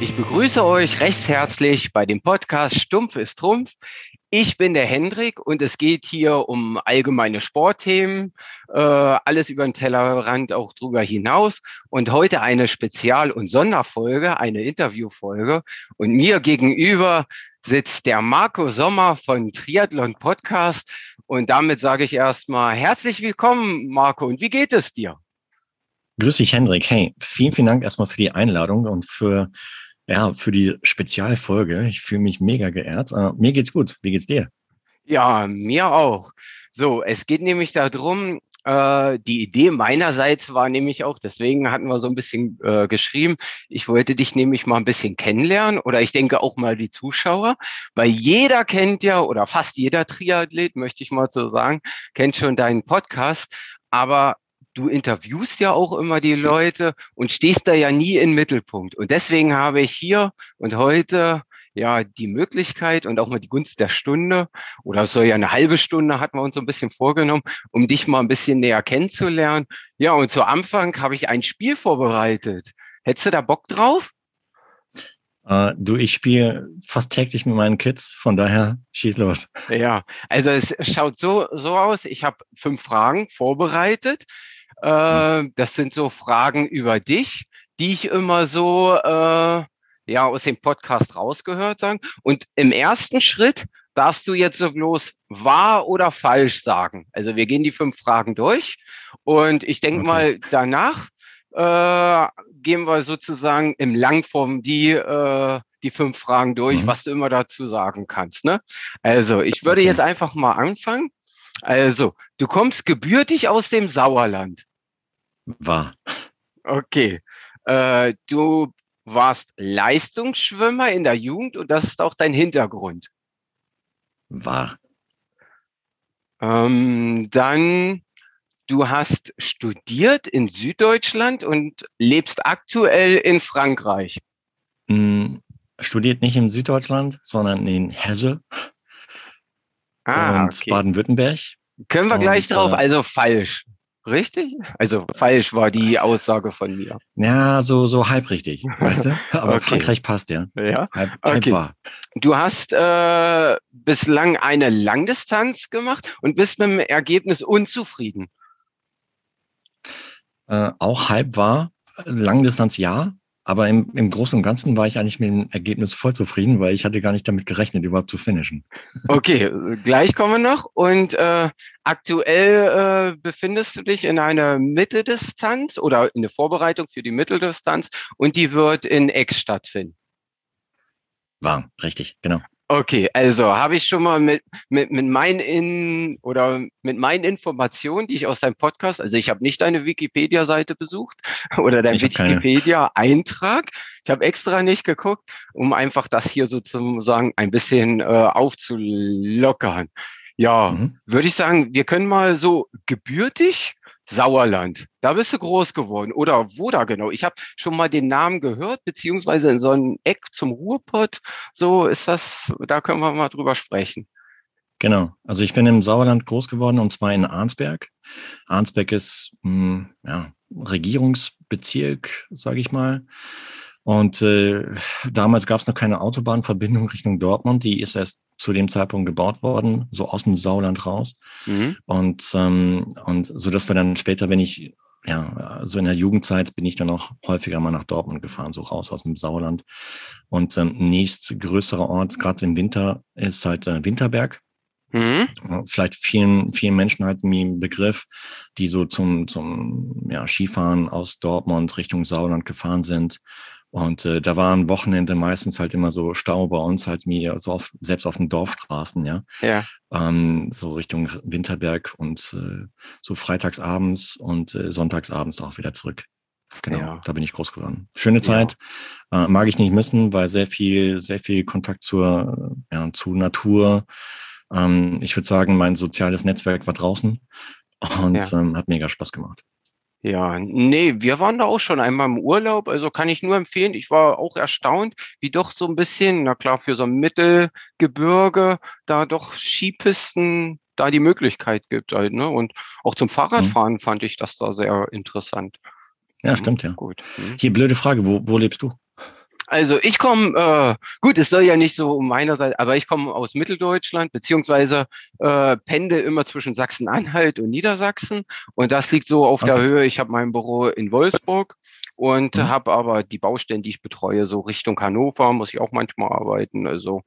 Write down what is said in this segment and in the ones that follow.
Ich begrüße euch recht herzlich bei dem Podcast Stumpf ist Trumpf. Ich bin der Hendrik und es geht hier um allgemeine Sportthemen, äh, alles über den Tellerrand auch drüber hinaus. Und heute eine Spezial- und Sonderfolge, eine Interviewfolge. Und mir gegenüber sitzt der Marco Sommer von Triathlon Podcast. Und damit sage ich erstmal herzlich willkommen, Marco. Und wie geht es dir? Grüß dich, Hendrik. Hey, vielen, vielen Dank erstmal für die Einladung und für ja, für die Spezialfolge. Ich fühle mich mega geehrt. Uh, mir geht's gut. Wie geht's dir? Ja, mir auch. So, es geht nämlich darum, äh, die Idee meinerseits war nämlich auch, deswegen hatten wir so ein bisschen äh, geschrieben, ich wollte dich nämlich mal ein bisschen kennenlernen oder ich denke auch mal die Zuschauer, weil jeder kennt ja oder fast jeder Triathlet, möchte ich mal so sagen, kennt schon deinen Podcast, aber du interviewst ja auch immer die Leute und stehst da ja nie im Mittelpunkt. Und deswegen habe ich hier und heute ja die Möglichkeit und auch mal die Gunst der Stunde oder soll ja eine halbe Stunde hatten wir uns so ein bisschen vorgenommen, um dich mal ein bisschen näher kennenzulernen. Ja, und zu Anfang habe ich ein Spiel vorbereitet. Hättest du da Bock drauf? Uh, du, ich spiele fast täglich mit meinen Kids, von daher schieß los. Ja, also es schaut so, so aus. Ich habe fünf Fragen vorbereitet. Äh, das sind so Fragen über dich, die ich immer so äh, ja aus dem Podcast rausgehört sagen. Und im ersten Schritt darfst du jetzt so bloß wahr oder falsch sagen. Also wir gehen die fünf Fragen durch und ich denke okay. mal danach äh, gehen wir sozusagen im Langform die äh, die fünf Fragen durch, mhm. was du immer dazu sagen kannst. Ne? Also ich würde okay. jetzt einfach mal anfangen. Also, du kommst gebürtig aus dem Sauerland. War. Okay. Äh, du warst Leistungsschwimmer in der Jugend und das ist auch dein Hintergrund. War. Ähm, dann, du hast studiert in Süddeutschland und lebst aktuell in Frankreich. Hm, studiert nicht in Süddeutschland, sondern in Hesse ah, und okay. Baden-Württemberg. Können wir gleich und, drauf, äh, also falsch. Richtig? Also falsch war die Aussage von mir. Ja, so, so halb richtig, weißt du? Aber okay. Frankreich passt ja. Ja. Halb, okay. Halb du hast äh, bislang eine Langdistanz gemacht und bist mit dem Ergebnis unzufrieden. Äh, auch halb war. Langdistanz ja, aber im, im Großen und Ganzen war ich eigentlich mit dem Ergebnis voll zufrieden, weil ich hatte gar nicht damit gerechnet, überhaupt zu finishen. Okay, gleich kommen wir noch. Und äh, aktuell äh, befindest du dich in einer Mitteldistanz oder in der Vorbereitung für die Mitteldistanz und die wird in Ex stattfinden. War, richtig, genau. Okay, also habe ich schon mal mit, mit, mit meinen in oder mit meinen Informationen, die ich aus deinem Podcast, also ich habe nicht deine Wikipedia-Seite besucht oder dein Wikipedia-Eintrag. Ich habe extra nicht geguckt, um einfach das hier sozusagen ein bisschen äh, aufzulockern. Ja, mhm. würde ich sagen, wir können mal so gebürtig Sauerland. Da bist du groß geworden. Oder wo da genau? Ich habe schon mal den Namen gehört, beziehungsweise in so einem Eck zum Ruhrpott. So ist das, da können wir mal drüber sprechen. Genau. Also ich bin im Sauerland groß geworden und zwar in Arnsberg. Arnsberg ist mh, hm, ja, Regierungsbezirk, sage ich mal. Und äh, damals gab es noch keine Autobahnverbindung Richtung Dortmund. Die ist erst zu dem Zeitpunkt gebaut worden, so aus dem Sauerland raus. Mhm. Und, ähm, und so dass wir dann später, wenn ich, ja, so in der Jugendzeit bin ich dann auch häufiger mal nach Dortmund gefahren, so raus aus dem Sauerland. Und ähm, nächst größerer Ort, gerade im Winter, ist halt äh, Winterberg. Mhm. Vielleicht vielen, vielen Menschen halt ein Begriff, die so zum, zum ja, Skifahren aus Dortmund Richtung Sauerland gefahren sind. Und äh, da waren Wochenende meistens halt immer so Stau bei uns halt mir, so auf, selbst auf den Dorfstraßen, ja. Ja. Ähm, so Richtung Winterberg und äh, so freitagsabends und äh, sonntagsabends auch wieder zurück. Genau, ja. da bin ich groß geworden. Schöne Zeit, ja. äh, mag ich nicht missen, weil sehr viel, sehr viel Kontakt zur, ja, zu Natur. Ähm, ich würde sagen, mein soziales Netzwerk war draußen und ja. ähm, hat mega Spaß gemacht. Ja, nee, wir waren da auch schon einmal im Urlaub, also kann ich nur empfehlen. Ich war auch erstaunt, wie doch so ein bisschen, na klar, für so ein Mittelgebirge da doch Skipisten da die Möglichkeit gibt halt, ne? Und auch zum mhm. Fahrradfahren mhm. fand ich das da sehr interessant. Ja, stimmt, ja. Gut. Mhm. Hier blöde Frage, wo, wo lebst du? Also ich komme, äh, gut, es soll ja nicht so um meiner Seite, aber ich komme aus Mitteldeutschland, beziehungsweise äh, pendel immer zwischen Sachsen-Anhalt und Niedersachsen. Und das liegt so auf okay. der Höhe. Ich habe mein Büro in Wolfsburg und mhm. habe aber die Baustellen, die ich betreue, so Richtung Hannover, muss ich auch manchmal arbeiten. Also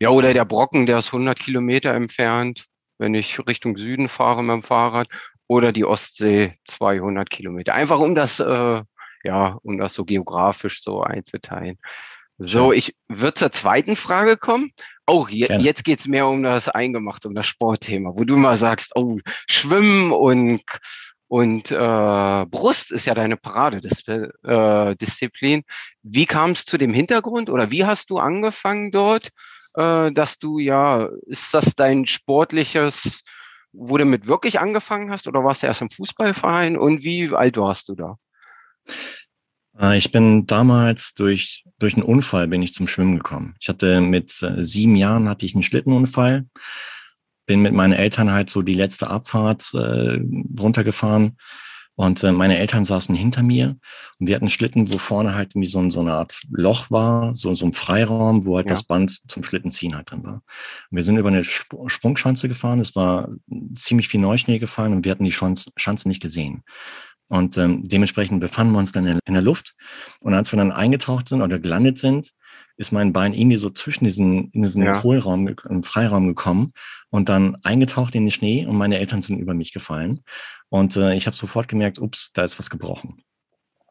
ja, oder der Brocken, der ist 100 Kilometer entfernt, wenn ich Richtung Süden fahre mit dem Fahrrad. Oder die Ostsee 200 Kilometer. Einfach um das äh, ja, um das so geografisch so einzuteilen. So, ich würde zur zweiten Frage kommen. Oh, je, jetzt geht's mehr um das Eingemachte, um das Sportthema, wo du mal sagst, oh, Schwimmen und, und äh, Brust ist ja deine Paradedisziplin. Äh, wie kam es zu dem Hintergrund oder wie hast du angefangen dort, äh, dass du ja, ist das dein sportliches, wo du mit wirklich angefangen hast oder warst du erst im Fußballverein und wie alt warst du da? Äh, ich bin damals durch, durch einen Unfall bin ich zum Schwimmen gekommen. Ich hatte mit äh, sieben Jahren hatte ich einen Schlittenunfall, bin mit meinen Eltern halt so die letzte Abfahrt äh, runtergefahren und äh, meine Eltern saßen hinter mir und wir hatten einen Schlitten, wo vorne halt wie so, so eine Art Loch war, so, so ein Freiraum, wo halt ja. das Band zum Schlittenziehen halt drin war. Und wir sind über eine Sp Sprungschanze gefahren, es war ziemlich viel Neuschnee gefallen und wir hatten die Schanze nicht gesehen. Und ähm, dementsprechend befanden wir uns dann in, in, der Luft. Und als wir dann eingetaucht sind oder gelandet sind, ist mein Bein irgendwie so zwischen diesen, in diesen ja. Hohlraum, im Freiraum gekommen und dann eingetaucht in den Schnee und meine Eltern sind über mich gefallen. Und äh, ich habe sofort gemerkt, ups, da ist was gebrochen.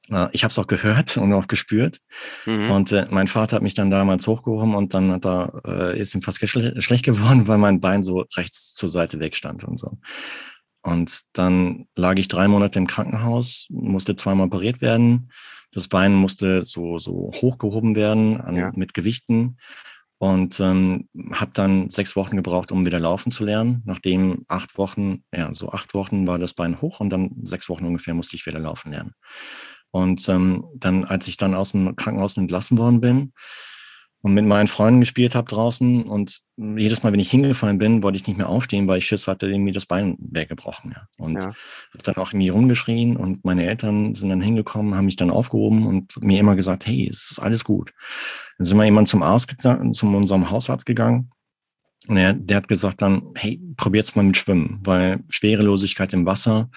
Äh, ich habe es auch gehört und auch gespürt. Mhm. Und äh, mein Vater hat mich dann damals hochgehoben und dann hat er, äh, ist ihm fast schle schlecht geworden, weil mein Bein so rechts zur Seite wegstand und so. Und dann lag ich drei Monate im Krankenhaus, musste zweimal operiert werden. Das Bein musste so, so hochgehoben werden an, ja. mit Gewichten und ähm, habe dann sechs Wochen gebraucht, um wieder laufen zu lernen. Nachdem acht Wochen, ja, so acht Wochen war das Bein hoch und dann sechs Wochen ungefähr musste ich wieder laufen lernen. Und ähm, dann, als ich dann aus dem Krankenhaus entlassen worden bin, und mit meinen Freunden gespielt habe draußen und jedes Mal, wenn ich hingefallen bin, wollte ich nicht mehr aufstehen, weil ich Schiss hatte, irgendwie das Bein weggebrochen. Ja. Und ja. habe dann auch irgendwie rumgeschrien und meine Eltern sind dann hingekommen, haben mich dann aufgehoben und mir immer gesagt, hey, es ist alles gut. Dann sind wir jemand zum Arzt, zu unserem Hausarzt gegangen und er, der hat gesagt dann, hey, probiert's mal mit Schwimmen, weil Schwerelosigkeit im Wasser,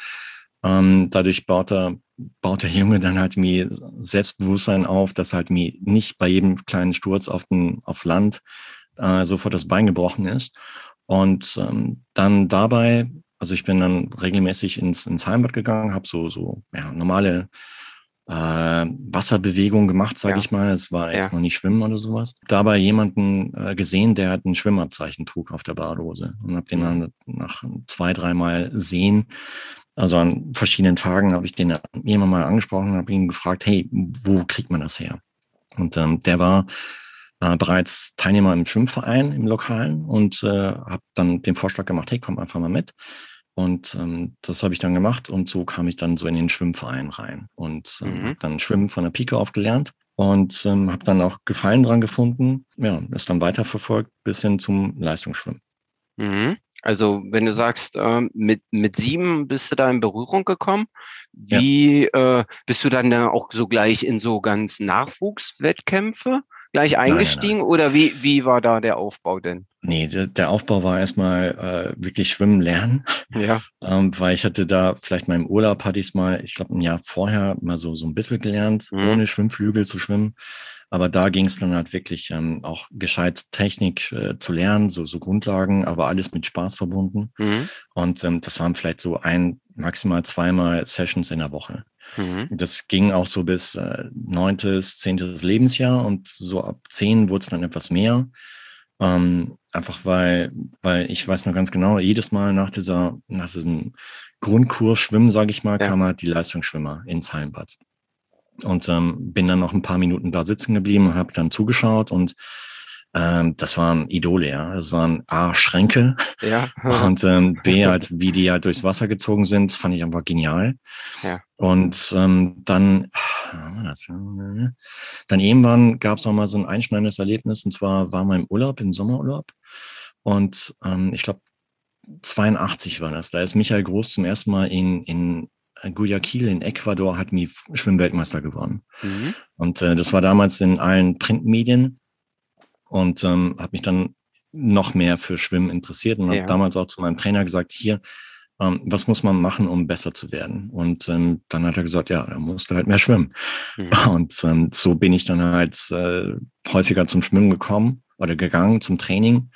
ähm, dadurch baut er baut der Junge dann halt mir Selbstbewusstsein auf, dass halt mir nicht bei jedem kleinen Sturz auf, den, auf Land äh, sofort das Bein gebrochen ist. Und ähm, dann dabei, also ich bin dann regelmäßig ins, ins Heimbad gegangen, habe so, so ja, normale äh, Wasserbewegung gemacht, sage ja. ich mal. Es war jetzt ja. noch nicht Schwimmen oder sowas. Dabei jemanden äh, gesehen, der halt ein Schwimmabzeichen trug auf der Badhose und habe den mhm. dann nach zwei, dreimal sehen also an verschiedenen Tagen habe ich den jemand mal angesprochen und habe ihn gefragt, hey, wo kriegt man das her? Und ähm, der war äh, bereits Teilnehmer im Schwimmverein im Lokalen und äh, habe dann den Vorschlag gemacht, hey, komm einfach mal mit. Und ähm, das habe ich dann gemacht und so kam ich dann so in den Schwimmverein rein und ähm, mhm. habe dann Schwimmen von der Pike auf gelernt und ähm, habe dann auch Gefallen dran gefunden. Ja, ist dann weiterverfolgt bis hin zum Leistungsschwimmen. Mhm. Also wenn du sagst, äh, mit, mit sieben bist du da in Berührung gekommen, wie ja. äh, bist du dann da auch so gleich in so ganz Nachwuchswettkämpfe gleich eingestiegen nein, nein, nein. oder wie, wie war da der Aufbau denn? Nee, der, der Aufbau war erstmal äh, wirklich schwimmen lernen. Ja. ähm, weil ich hatte da vielleicht mal im Urlaub hatte ich es mal, ich glaube ein Jahr vorher mal so, so ein bisschen gelernt, mhm. ohne Schwimmflügel zu schwimmen. Aber da ging es dann halt wirklich ähm, auch gescheit Technik äh, zu lernen, so, so Grundlagen, aber alles mit Spaß verbunden. Mhm. Und ähm, das waren vielleicht so ein, maximal zweimal Sessions in der Woche. Mhm. Das ging auch so bis äh, neuntes, zehntes Lebensjahr und so ab zehn wurde es dann etwas mehr. Ähm, einfach weil, weil ich weiß noch ganz genau, jedes Mal nach dieser, nach diesem Grundkurs Schwimmen, sage ich mal, ja. kam halt die Leistungsschwimmer ins Heimbad und ähm, bin dann noch ein paar Minuten da sitzen geblieben und habe dann zugeschaut und ähm, das waren Idole, ja. Das waren A, Schränke ja. und ähm, B, halt, wie die halt durchs Wasser gezogen sind, fand ich einfach genial. Ja. Und ähm, dann, dann irgendwann gab es auch mal so ein einschneidendes Erlebnis und zwar war mein Urlaub, im Sommerurlaub und ähm, ich glaube 82 war das. Da ist Michael Groß zum ersten Mal in, in Guayaquil in Ecuador hat nie Schwimmweltmeister geworden. Mhm. Und äh, das war damals in allen Printmedien und ähm, habe mich dann noch mehr für Schwimmen interessiert und ja. habe damals auch zu meinem Trainer gesagt, hier, ähm, was muss man machen, um besser zu werden? Und ähm, dann hat er gesagt, ja, da musst du halt mehr schwimmen. Mhm. Und ähm, so bin ich dann halt äh, häufiger zum Schwimmen gekommen oder gegangen zum Training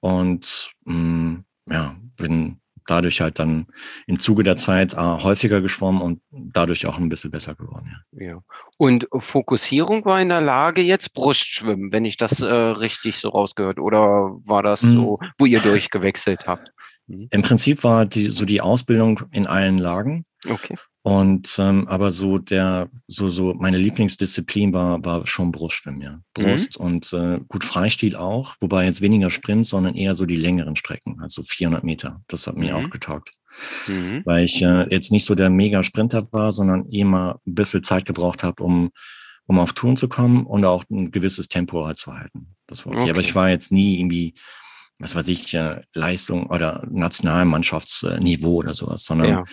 und mh, mm, ja, bin dadurch halt dann im Zuge der Zeit äh, häufiger geschwommen und dadurch auch ein bisschen besser geworden. Ja. ja. Und Fokussierung war in der Lage jetzt Brustschwimmen, wenn ich das äh, richtig so rausgehört, oder war das mhm. so, wo ihr durchgewechselt habt? Mhm. Im Prinzip war die, so die Ausbildung in allen Lagen. Okay. Und ähm, aber so der, so, so meine Lieblingsdisziplin war, war schon Brustschwimmen, ja. Brust mhm. und äh, gut Freistil auch, wobei jetzt weniger Sprint, sondern eher so die längeren Strecken, also 400 Meter. Das hat mir mhm. auch getaugt. Mhm. Weil ich äh, jetzt nicht so der Mega-Sprinter war, sondern immer ein bisschen Zeit gebraucht habe, um, um auf Touren zu kommen und auch ein gewisses Tempo halt zu halten. Das war okay. okay. Aber ich war jetzt nie irgendwie was weiß ich, äh, Leistung oder Nationalmannschaftsniveau oder sowas, sondern ja.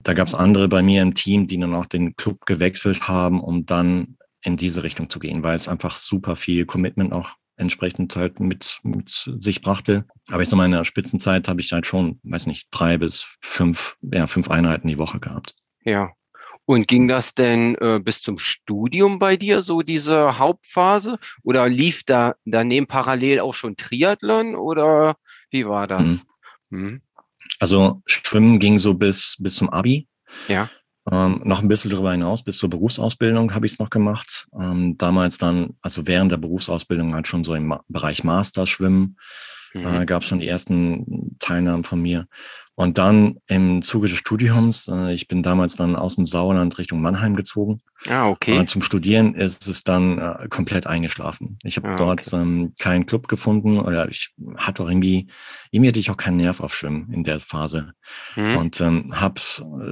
Da gab es andere bei mir im Team, die dann auch den Club gewechselt haben, um dann in diese Richtung zu gehen, weil es einfach super viel Commitment auch entsprechend halt mit, mit sich brachte. Aber ich sag mal, in der Spitzenzeit habe ich halt schon, weiß nicht, drei bis fünf, ja, fünf Einheiten die Woche gehabt. Ja, und ging das denn äh, bis zum Studium bei dir, so diese Hauptphase? Oder lief da daneben parallel auch schon Triathlon oder wie war das? Mhm. Mhm. Also Schwimmen ging so bis, bis zum Abi. Ja. Ähm, noch ein bisschen darüber hinaus, bis zur Berufsausbildung habe ich es noch gemacht. Ähm, damals dann, also während der Berufsausbildung halt schon so im Ma Bereich Master Schwimmen, mhm. äh, gab es schon die ersten Teilnahmen von mir. Und dann im Zuge des Studiums, äh, ich bin damals dann aus dem Sauerland Richtung Mannheim gezogen. Ah, okay. Und zum Studieren ist es dann äh, komplett eingeschlafen. Ich habe ah, dort okay. ähm, keinen Club gefunden oder ich hatte auch irgendwie, irgendwie hatte ich auch keinen Nerv auf Schwimmen in der Phase. Mhm. Und ähm, habe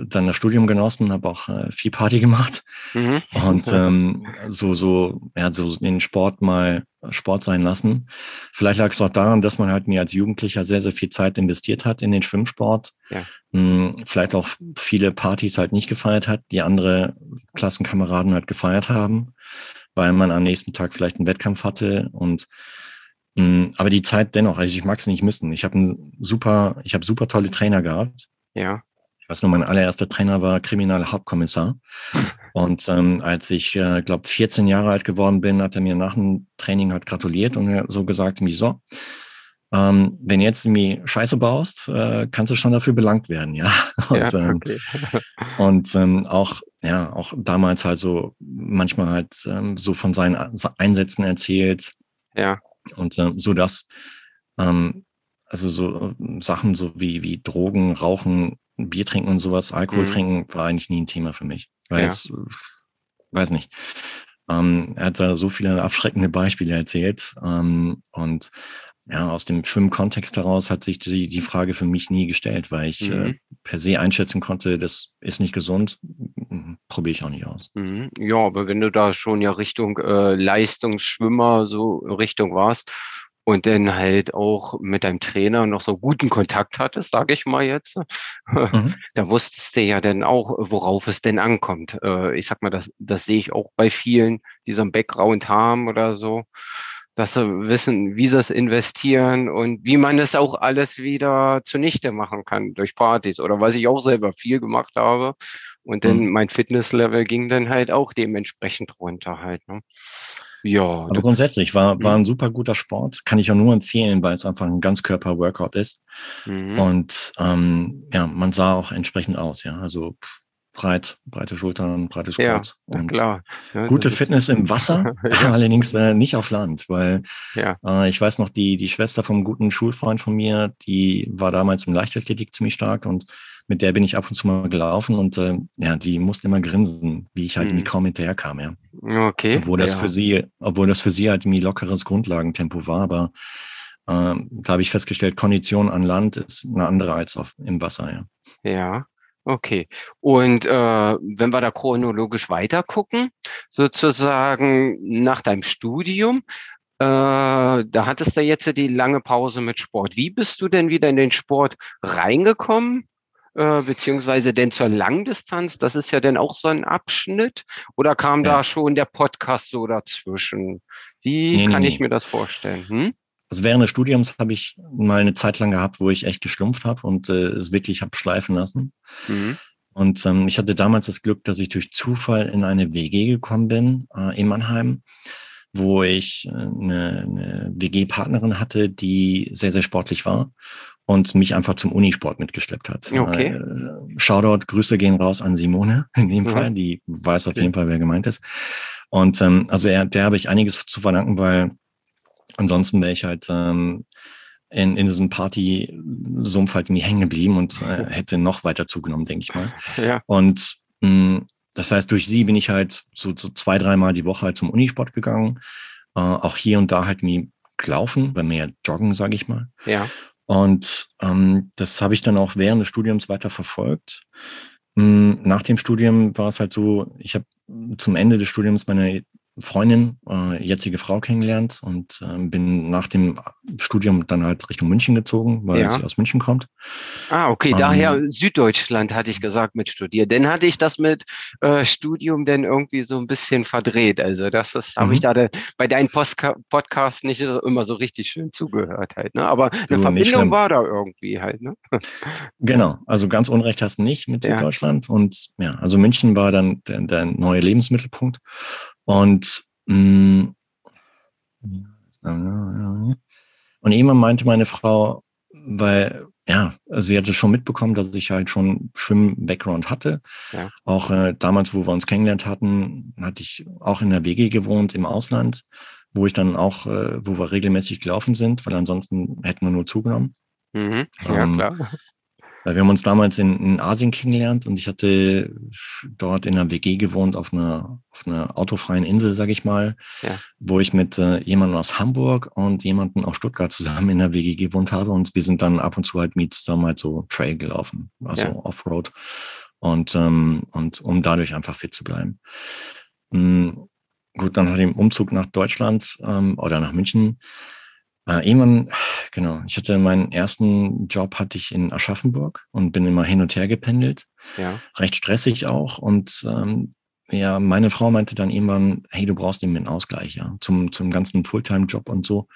dann das Studium genossen, habe auch äh, viel Party gemacht mhm. und ähm, so, so, ja, so den Sport mal Sport sein lassen. Vielleicht lag es auch daran, dass man halt mir als Jugendlicher sehr, sehr viel Zeit investiert hat in den Schwimmsport. Ja. Hm, vielleicht auch viele Partys halt nicht gefeiert hat, die andere Klassenkameraden halt gefeiert haben, weil man am nächsten Tag vielleicht einen Wettkampf hatte und hm, aber die Zeit dennoch, also ich mag es nicht missen. Ich habe super, ich habe super tolle Trainer gehabt. Ja. Ich weiß nur, mein allererster Trainer war Kriminalhauptkommissar. Und ähm, als ich, äh, glaube 14 Jahre alt geworden bin, hat er mir nach dem Training halt gratuliert und so gesagt, wie so, ähm, wenn jetzt irgendwie Scheiße baust, äh, kannst du schon dafür belangt werden, ja. Und, ja, ähm, okay. und ähm, auch, ja, auch damals halt so manchmal halt ähm, so von seinen Einsätzen erzählt. Ja. Und ähm, so dass, ähm, also so äh, Sachen so wie, wie Drogen, Rauchen, Bier trinken und sowas, Alkohol mhm. trinken, war eigentlich nie ein Thema für mich. Weil ja. es, weiß nicht. Ähm, er hat da so viele abschreckende Beispiele erzählt. Ähm, und ja, aus dem Schwimmkontext heraus hat sich die, die Frage für mich nie gestellt, weil ich äh, mhm. äh, per se einschätzen konnte, das ist nicht gesund, probiere ich auch nicht aus. Mhm. Ja, aber wenn du da schon ja Richtung äh, Leistungsschwimmer so Richtung warst, und dann halt auch mit deinem Trainer noch so guten Kontakt hattest, sage ich mal jetzt, mhm. da wusstest du ja dann auch, worauf es denn ankommt. Äh, ich sag mal, das, das sehe ich auch bei vielen, die so einen Background haben oder so, dass sie wissen, wie sie es investieren und wie man es auch alles wieder zunichte machen kann durch Partys oder was ich auch selber viel gemacht habe. Und dann mhm. mein Fitnesslevel ging dann halt auch dementsprechend runter halt. Ne? Ja. Aber grundsätzlich war, war mhm. ein super guter Sport. Kann ich auch nur empfehlen, weil es einfach ein Ganzkörper-Workout ist. Mhm. Und ähm, ja, man sah auch entsprechend aus, ja. Also breit, breite Schultern, breites Kreuz. Ja, und klar. Ja, gute Fitness im Wasser, ja. allerdings äh, nicht auf Land, weil ja. äh, ich weiß noch, die, die Schwester vom guten Schulfreund von mir, die war damals im Leichtathletik ziemlich stark und mit der bin ich ab und zu mal gelaufen und äh, ja, die musste immer grinsen, wie ich halt mhm. kaum hinterherkam, ja. Okay. Obwohl das für sie, obwohl das für sie halt irgendwie lockeres Grundlagentempo war, aber äh, da habe ich festgestellt, Kondition an Land ist eine andere als auf, im Wasser, ja. Ja. Okay. Und äh, wenn wir da chronologisch weiter gucken, sozusagen nach deinem Studium, äh, da hattest du jetzt die lange Pause mit Sport. Wie bist du denn wieder in den Sport reingekommen? äh, beziehungsweise denn zur Langdistanz? Das ist ja dann auch so ein Abschnitt. Oder kam ja. da schon der Podcast so dazwischen? Wie nee, kann nee, ich mir das vorstellen? Hm? Also während des Studiums habe ich mal eine Zeit lang gehabt, wo ich echt geschlumpft habe und äh, es wirklich habe schleifen lassen. Mhm. Und ähm, ich hatte damals das Glück, dass ich durch Zufall in eine WG gekommen bin äh, in Mannheim, wo ich äh, eine, eine WG-Partnerin hatte, die sehr, sehr sportlich war und mich einfach zum Unisport mitgeschleppt hat. Okay. Äh, Shoutout, Grüße gehen raus an Simone in dem mhm. Fall, die weiß auf jeden Fall, wer gemeint ist. Und ähm, also er, der habe ich einiges zu verdanken, weil ansonsten wäre ich halt ähm, in, in diesem Party-Sumpf halt nie hängen geblieben und äh, hätte noch weiter zugenommen, denke ich mal. Ja. Und mh, mm, das heißt, durch sie bin ich halt so, so zwei, dreimal die Woche halt zum Unisport gegangen. Äh, auch hier und da halt nie gelaufen, bei mehr joggen, sage ich mal. Ja. Und ähm, das habe ich dann auch während des Studiums weiter verfolgt. Mm, nach dem Studium war es halt so, ich habe zum Ende des Studiums meine Freundin, äh, jetzige Frau kennengelernt und äh, bin nach dem Studium dann halt Richtung München gezogen, weil ja. sie aus München kommt. Ah, okay, ähm, daher Süddeutschland hatte ich gesagt mit studiert. Dann hatte ich das mit äh, Studium dann irgendwie so ein bisschen verdreht. Also das, das habe ich mhm. da bei deinen Podcasts nicht immer so richtig schön zugehört halt. Ne? Aber eine du, Verbindung war da irgendwie halt. Ne? Genau, also ganz Unrecht hast du nicht mit ja. Süddeutschland. Und ja, also München war dann der, der neue Lebensmittelpunkt. Und, mh, mm, und irgendwann meinte meine Frau, weil, ja, sie hatte schon mitbekommen, dass ich halt schon Schwimm-Background hatte. Ja. Auch äh, damals, wo wir uns kennengelernt hatten, hatte ich auch in der WG gewohnt im Ausland, wo ich dann auch, äh, wo wir regelmäßig gelaufen sind, weil ansonsten hätten wir nur zugenommen. Mhm. Ja, ähm, klar. Wir haben uns damals in, in Asien kennengelernt und ich hatte dort in einer WG gewohnt auf einer, auf einer autofreien Insel, sage ich mal, ja. wo ich mit äh, jemandem aus Hamburg und jemandem aus Stuttgart zusammen in der WG gewohnt habe und wir sind dann ab und zu halt mit zusammen halt so Trail gelaufen, also ja. Offroad und, ähm, und um dadurch einfach fit zu bleiben. Mhm. Gut, dann hat im Umzug nach Deutschland ähm, oder nach München äh, irgendwann, genau, ich hatte meinen ersten Job hatte ich in Aschaffenburg und bin immer hin und her gependelt. Ja. Recht stressig auch. Und ähm, ja, meine Frau meinte dann irgendwann, hey, du brauchst eben einen Ausgleich, ja, zum, zum ganzen Fulltime-Job und so.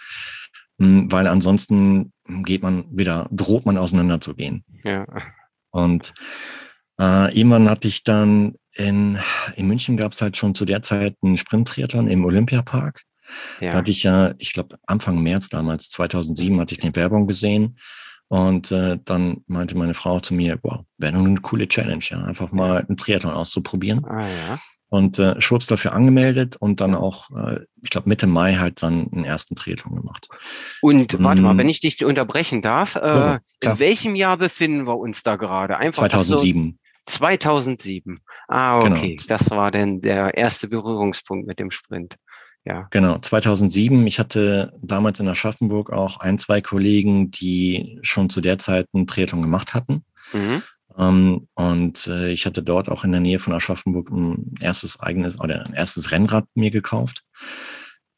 Hm, weil ansonsten geht man wieder, droht man auseinanderzugehen. Ja. Und äh, irgendwann hatte ich dann in, in München gab es halt schon zu der Zeit einen Sprint-Triathlon im Olympiapark. Ja. Da hatte ich ja, ich glaube, Anfang März damals, 2007, hatte ich eine Werbung gesehen. Und äh, dann meinte meine Frau zu mir, wow, wäre nur eine coole Challenge, ja, einfach mal einen Triathlon auszuprobieren. Ah, ja. Und äh, schwupps dafür angemeldet und dann auch, äh, ich glaube, Mitte Mai halt dann einen ersten Triathlon gemacht. Und ähm, warte mal, wenn ich dich unterbrechen darf, äh, ja, in welchem Jahr befinden wir uns da gerade? Einfach 2007. So 2007. Ah, okay. Genau. Das war denn der erste Berührungspunkt mit dem Sprint. Ja. Genau, 2007. Ich hatte damals in Aschaffenburg auch ein, zwei Kollegen, die schon zu der Zeit einen Triathlon gemacht hatten. Mhm. Um, ähm, und äh, ich hatte dort auch in der Nähe von Aschaffenburg ein erstes eigenes oder ein erstes Rennrad mir gekauft.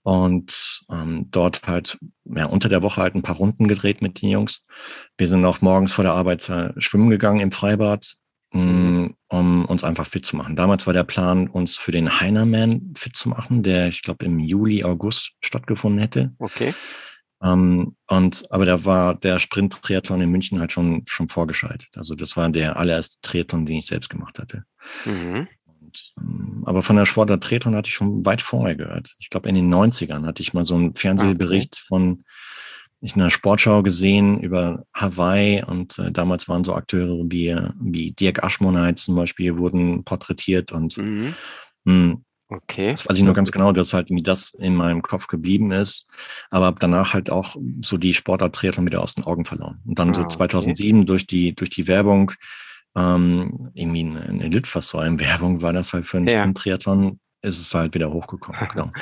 Und ähm, dort halt ja, unter der Woche halt ein paar Runden gedreht mit den Jungs. Wir sind auch morgens vor der Arbeit schwimmen gegangen im Freibad. Um uns einfach fit zu machen. Damals war der Plan, uns für den Heinerman fit zu machen, der, ich glaube, im Juli, August stattgefunden hätte. Okay. Um, und, aber da war der Sprint-Triathlon in München halt schon, schon vorgeschaltet. Also das war der allererste Triathlon, den ich selbst gemacht hatte. Mhm. Und, um, aber von der Sportart Triathlon hatte ich schon weit vorher gehört. Ich glaube, in den 90ern hatte ich mal so einen Fernsehbericht okay. von ich in der Sportschau gesehen über Hawaii und äh, damals waren so Akteure wie, wie Dirk Aschmonheit zum Beispiel wurden porträtiert und mhm. mh, hm, Okay. Das weiß ich nur ganz genau, dass halt irgendwie das in meinem Kopf geblieben ist. Aber habe danach halt auch so die Sportart Triathlon wieder aus den Augen verloren. Und dann ah, so 2007 okay. durch die, durch die Werbung, ähm, irgendwie eine, eine Litfaßsäulen-Werbung war das halt für einen ja. Triathlon, ist es halt wieder hochgekommen. Genau.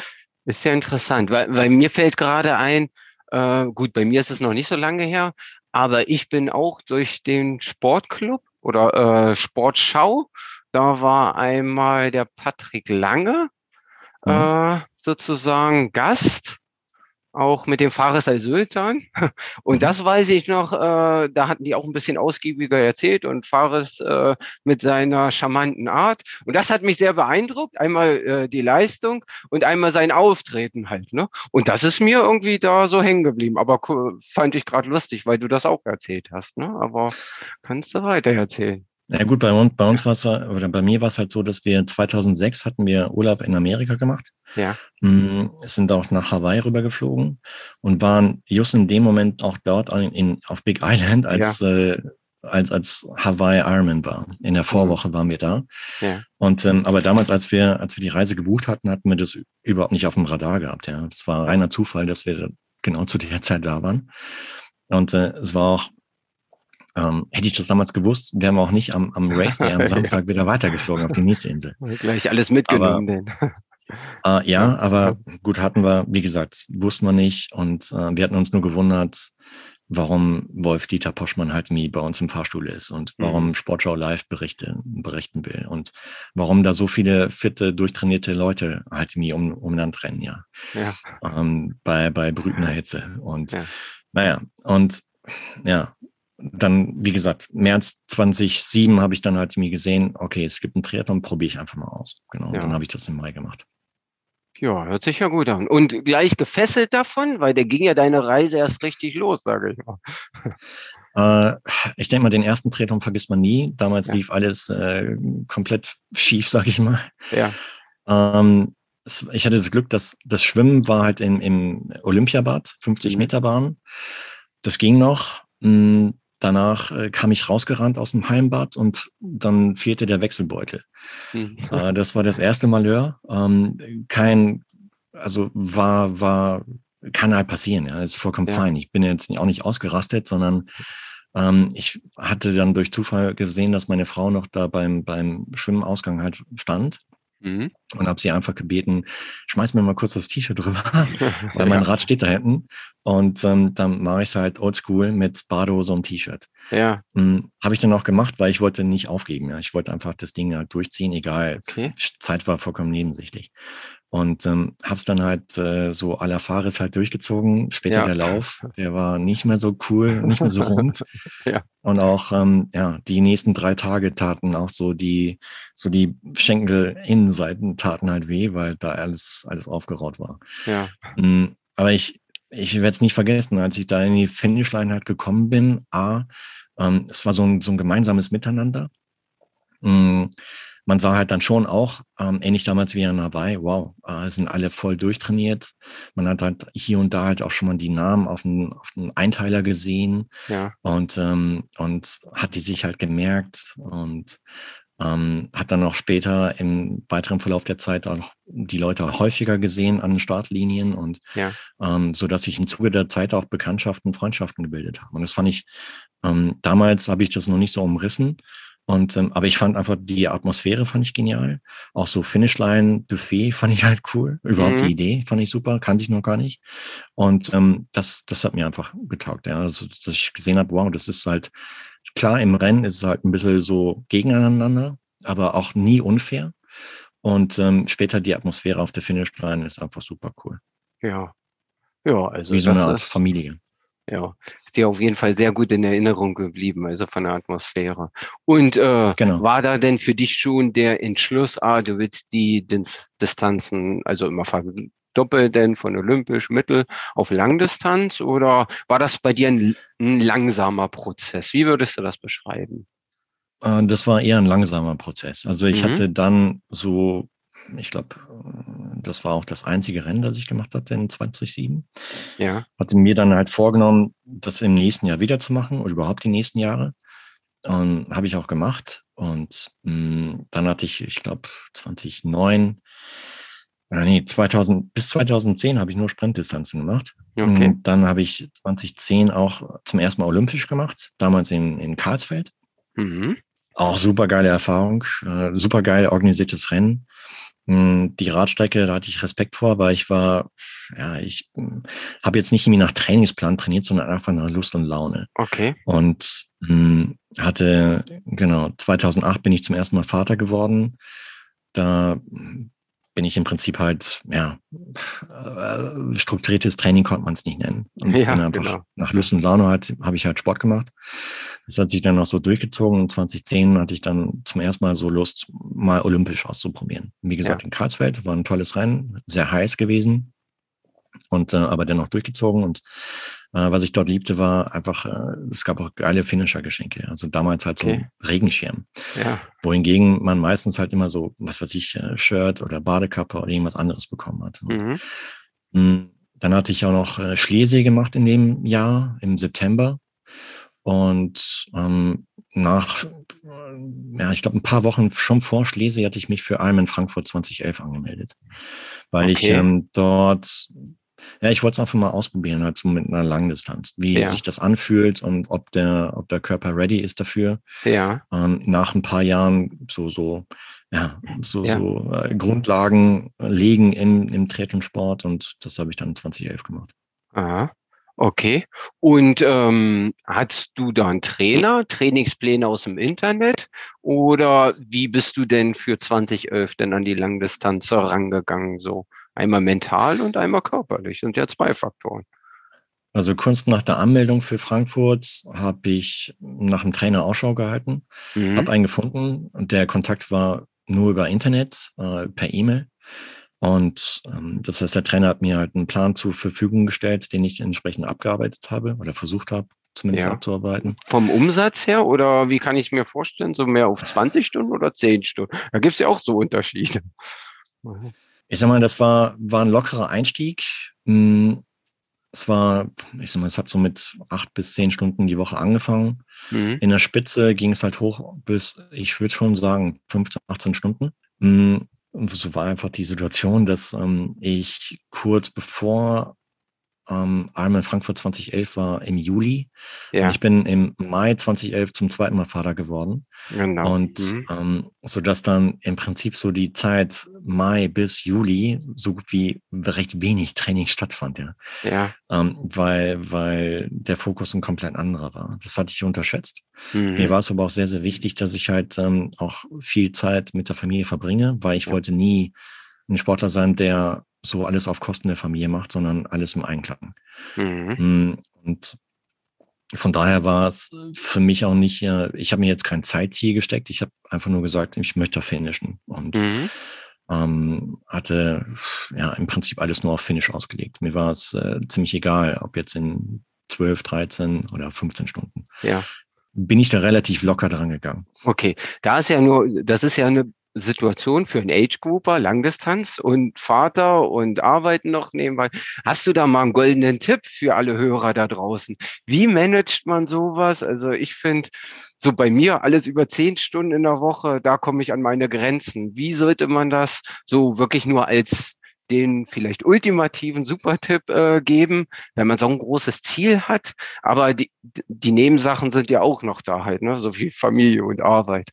Ist ja interessant, weil, weil mir fällt gerade ein, äh, gut, bei mir ist es noch nicht so lange her, aber ich bin auch durch den Sportclub oder äh, Sportschau, da war einmal der Patrick Lange mhm. äh, sozusagen Gast auch mit dem Fares al-Sultan. Und das weiß ich noch, äh, da hatten die auch ein bisschen ausgiebiger erzählt und Fares äh, mit seiner charmanten Art. Und das hat mich sehr beeindruckt. Einmal äh, die Leistung und einmal sein Auftreten halt. Ne? Und das ist mir irgendwie da so hängen geblieben. Aber fand ich gerade lustig, weil du das auch erzählt hast. Ne? Aber kannst du weiter erzählen. Ja gut, bei uns, bei uns war es, oder bei mir war es halt so, dass wir 2006 hatten wir Urlaub in Amerika gemacht. Ja. Mm, sind auch nach Hawaii rübergeflogen und waren just in dem Moment auch dort in, in auf Big Island, als, ja. äh, als, als Hawaii Ironman war. In der Vorwoche mhm. waren wir da. Ja. Und ähm, aber damals, als wir, als wir die Reise gebucht hatten, hatten wir das überhaupt nicht auf dem Radar gehabt. Ja, es war reiner Zufall, dass wir genau zu der Zeit da waren. Und äh, es war auch ähm, hätte ich das damals gewusst, wären wir auch nicht am, am Race Day am Samstag wieder weitergeflogen auf die nächste Insel. Gleich alles mitgenommen. Aber, äh, ja, aber gut hatten wir, wie gesagt, wussten wir nicht und äh, wir hatten uns nur gewundert, warum Wolf-Dieter Poschmann halt nie bei uns im Fahrstuhl ist und warum mhm. Sportschau Live Berichte, berichten will und warum da so viele fitte, durchtrainierte Leute halt nie um, umeinander rennen, ja. ja. Ähm, bei, bei brütender Hitze. Und ja. naja, und ja, dann, wie gesagt, März 2007 habe ich dann halt mir gesehen, okay, es gibt einen Triathlon, probiere ich einfach mal aus. Genau, ja. dann habe ich das im Mai gemacht. Ja, hört sich ja gut an. Und gleich gefesselt davon, weil der ging ja deine Reise erst richtig los, sage ich mal. Äh, ich denke mal, den ersten Triathlon vergisst man nie. Damals ja. lief alles äh, komplett schief, sage ich mal. Ja. Ähm, es, ich hatte das Glück, dass das Schwimmen war halt im, im Olympiabad, 50 mhm. Meter Bahn. Das ging noch. Hm, Danach äh, kam ich rausgerannt aus dem Heimbad und dann fehlte der Wechselbeutel. Mhm. Äh, das war das erste Malheur. Ähm, kein, also war, war, kann halt passieren, ja, ist vollkommen ja. fein. Ich bin jetzt auch nicht ausgerastet, sondern ähm, ich hatte dann durch Zufall gesehen, dass meine Frau noch da beim, beim Schwimmausgang halt stand Mhm. Und habe sie einfach gebeten, schmeiß mir mal kurz das T-Shirt drüber, weil mein Rad steht da hinten. Und ähm, dann mache ich es halt oldschool mit Badehose und T-Shirt. Ja. Mhm, habe ich dann auch gemacht, weil ich wollte nicht aufgeben. Ja. Ich wollte einfach das Ding halt durchziehen, egal. Okay. Zeit war vollkommen nebensächlich. Und ähm, hab's dann halt äh, so à la Fares halt durchgezogen. Später ja. der Lauf, der war nicht mehr so cool, nicht mehr so rund. ja. Und auch ähm, ja, die nächsten drei Tage taten auch so die so die Schenkel-Innenseiten taten halt weh, weil da alles alles aufgeraut war. Ja. Mhm, aber ich ich werde es nicht vergessen, als ich da in die Finishline halt gekommen bin. A, ähm, es war so ein so ein gemeinsames Miteinander. Mhm man sah halt dann schon auch, ähm, ähnlich damals wie in Hawaii, wow, äh, sind alle voll durchtrainiert. Man hat halt hier und da halt auch schon mal die Namen auf den, auf den Einteiler gesehen ja. und, ähm, und hat die sich halt gemerkt und ähm, hat dann auch später im weiteren Verlauf der Zeit auch die Leute häufiger gesehen an den Startlinien und ja. ähm, so dass sich im Zuge der Zeit auch Bekanntschaften, Freundschaften gebildet haben. Und das fand ich, ähm, damals habe ich das noch nicht so umrissen, und ähm, aber ich fand einfach die Atmosphäre fand ich genial. Auch so Finishline Buffet fand ich halt cool. Überhaupt mhm. die Idee fand ich super, kannte ich noch gar nicht. Und ähm, das das hat mir einfach getaugt. Ja, also dass ich gesehen habe, wow, das ist halt klar im Rennen ist es halt ein bisschen so gegeneinander, aber auch nie unfair. Und ähm, später die Atmosphäre auf der Finishline ist einfach super cool. Ja, ja, also wie so eine Art Familie ja, ist dir auf jeden Fall sehr gut in Erinnerung geblieben, also von der Atmosphäre. Und äh, genau. war da denn für dich schon der Entschluss, ah, du willst die Distanzen, also immer verdoppeln, denn von olympisch mittel auf Langdistanz oder war das bei dir ein, ein langsamer Prozess? Wie würdest du das beschreiben? Äh, das war eher ein langsamer Prozess. Also ich mhm. hatte dann so ich glaube, das war auch das einzige Rennen, das ich gemacht hatte in 2007. Ja. Hatte mir dann halt vorgenommen, das im nächsten Jahr wieder zu machen oder überhaupt die nächsten Jahre. Und habe ich auch gemacht. Und mh, mm, dann hatte ich, ich glaube, 2009, äh, nee, 2000, bis 2010 habe ich nur Sprintdistanzen gemacht. Okay. Und dann habe ich 2010 auch zum ersten Mal olympisch gemacht, damals in, in Karlsfeld. Mhm. Auch super geile Erfahrung, äh, super geil organisiertes Rennen. Hm, die Radstrecke, da hatte ich Respekt vor, weil ich war, ja, ich hm, habe jetzt nicht irgendwie nach Trainingsplan trainiert, sondern einfach nach Lust und Laune. Okay. Und mh, hm, hatte, genau, 2008 bin ich zum ersten Mal Vater geworden. Da bin ich im Prinzip halt, ja, äh, strukturiertes Training konnte man es nicht nennen. Und ja, einfach genau. nach Lust und Laune halt, habe ich halt Sport gemacht. Das hat sich dann noch so durchgezogen. Und 2010 hatte ich dann zum ersten Mal so Lust, mal olympisch auszuprobieren. Wie gesagt, ja. in Karlsfeld war ein tolles Rennen, sehr heiß gewesen und äh, aber dennoch durchgezogen und äh, was ich dort liebte, war einfach, äh, es gab auch geile Finisher-Geschenke. Also damals halt okay. so Regenschirm. Ja. Wohingegen man meistens halt immer so, was weiß ich, äh, Shirt oder Badekappe oder irgendwas anderes bekommen hat. Mhm. Hm, dann hatte ich auch noch äh, Schlesee gemacht in dem Jahr, im September. Und ähm, nach, ja, ich glaube, ein paar Wochen schon vor Schlesee hatte ich mich für Ironman Frankfurt 2011 angemeldet, weil okay. ich ähm, dort ja, ich wollte es einfach mal ausprobieren, halt so mit einer Langdistanz, wie ja. sich das anfühlt und ob der, ob der Körper ready ist dafür. Ja. Ähm, nach ein paar Jahren so, so, ja, so, ja. so äh, Grundlagen legen im, im Triathlon-Sport und das habe ich dann 2011 gemacht. Aha. Okay. Und ähm, hast du da einen Trainer, Trainingspläne aus dem Internet? Oder wie bist du denn für 2011 denn an die Langdistanz herangegangen? So? Einmal mental und einmal körperlich. Sind ja zwei Faktoren. Also kurz nach der Anmeldung für Frankfurt habe ich nach einem Trainer Ausschau gehalten, mhm. habe einen gefunden und der Kontakt war nur über Internet, äh, per E-Mail. Und ähm, das heißt, der Trainer hat mir halt einen Plan zur Verfügung gestellt, den ich entsprechend abgearbeitet habe oder versucht habe, zumindest ja. abzuarbeiten. Vom Umsatz her oder wie kann ich es mir vorstellen? So mehr auf 20 Stunden oder 10 Stunden? Da gibt es ja auch so Unterschiede. Ich sag mal, das war, war ein lockerer Einstieg. Hm, es war, ich sag mal, es hat so mit acht bis zehn Stunden die Woche angefangen. Mhm. In der Spitze ging es halt hoch bis, ich würde schon sagen, 15, 18 Stunden. So war einfach die Situation, dass ähm, ich kurz bevor ähm, Ironman Frankfurt 2011 war im Juli. Ja. Ich bin im Mai 2011 zum zweiten Mal Vater geworden. Genau. Und mhm. ähm, so dass dann im Prinzip so die Zeit Mai bis Juli so gut wie recht wenig Training stattfand, ja. Ja. Ähm, weil, weil der Fokus ein komplett anderer war. Das hatte ich unterschätzt. Mhm. Mir war es aber auch sehr, sehr wichtig, dass ich halt ähm, auch viel Zeit mit der Familie verbringe, weil ich ja. wollte nie ein Sportler sein, der so alles auf Kosten der Familie macht, sondern alles im Einklang. Mhm. Hm, und von daher war es für mich auch nicht, ich habe mir jetzt kein Zeitziel gesteckt, ich habe einfach nur gesagt, ich möchte finishen und mhm. ähm, hatte ja im Prinzip alles nur auf Finish ausgelegt. Mir war es äh, ziemlich egal, ob jetzt in 12, 13 oder 15 Stunden. Ja bin ich da relativ locker dran gegangen. Okay, da ist ja nur, das ist ja eine Situation für einen Age-Grouper, Langdistanz und Vater und Arbeiten noch nebenbei. Hast du da mal einen goldenen Tipp für alle Hörer da draußen? Wie managt man sowas? Also ich finde, so bei mir alles über zehn Stunden in der Woche, da komme ich an meine Grenzen. Wie sollte man das so wirklich nur als den vielleicht ultimativen Supertipp äh, geben, wenn man so ein großes Ziel hat. Aber die, die Nebensachen sind ja auch noch da halt, ne? so wie Familie und Arbeit.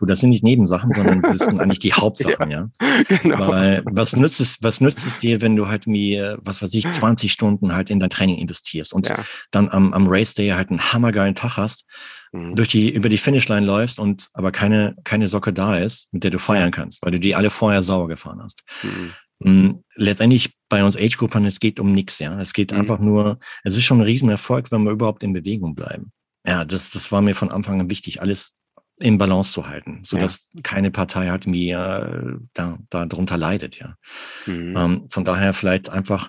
Du, das sind nicht Nebensachen, sondern das sind eigentlich die Hauptsachen, ja. ja. Genau. Weil was nützt es, was nützt es dir, wenn du halt mir, was weiß ich, 20 Stunden halt in dein Training investierst und ja. dann am, am Race Day halt einen hammergeilen Tag hast, mhm. durch die, über die Finishline läufst und aber keine, keine Socke da ist, mit der du feiern kannst, weil du die alle vorher sauer gefahren hast. Mhm. Mm, letztendlich bei uns Age-Gruppern, es geht um nichts, ja. Es geht mhm. einfach nur, es ist schon ein Riesenerfolg, wenn wir überhaupt in Bewegung bleiben. Ja, das, das war mir von Anfang an wichtig, alles in Balance zu halten, so dass ja. keine Partei halt irgendwie äh, da, da drunter leidet, ja. Mhm. Ähm, von daher vielleicht einfach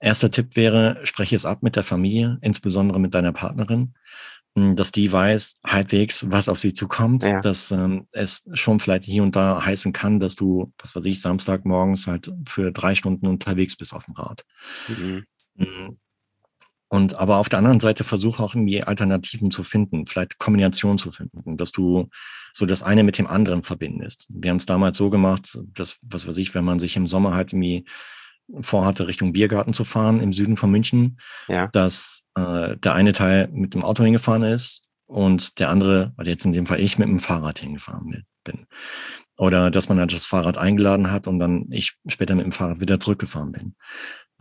erster Tipp wäre, spreche es ab mit der Familie, insbesondere mit deiner Partnerin, hm, dass die weiß halbwegs, was auf sie zukommt, ja. dass ähm, es schon vielleicht hier und da heißen kann, dass du, was weiß ich, Samstagmorgens halt für drei Stunden unterwegs bist auf dem Rad. Mhm. Und aber auf der anderen Seite versuche auch irgendwie Alternativen zu finden, vielleicht Kombinationen zu finden, dass du so das eine mit dem anderen verbindest. Wir haben es damals so gemacht, dass, was weiß ich, wenn man sich im Sommer halt irgendwie vorhatte, Richtung Biergarten zu fahren im Süden von München, ja. dass äh, der eine Teil mit dem Auto hingefahren ist und der andere, also jetzt in dem Fall ich, mit dem Fahrrad hingefahren bin. Oder dass man halt das Fahrrad eingeladen hat und dann ich später mit dem Fahrrad wieder zurückgefahren bin.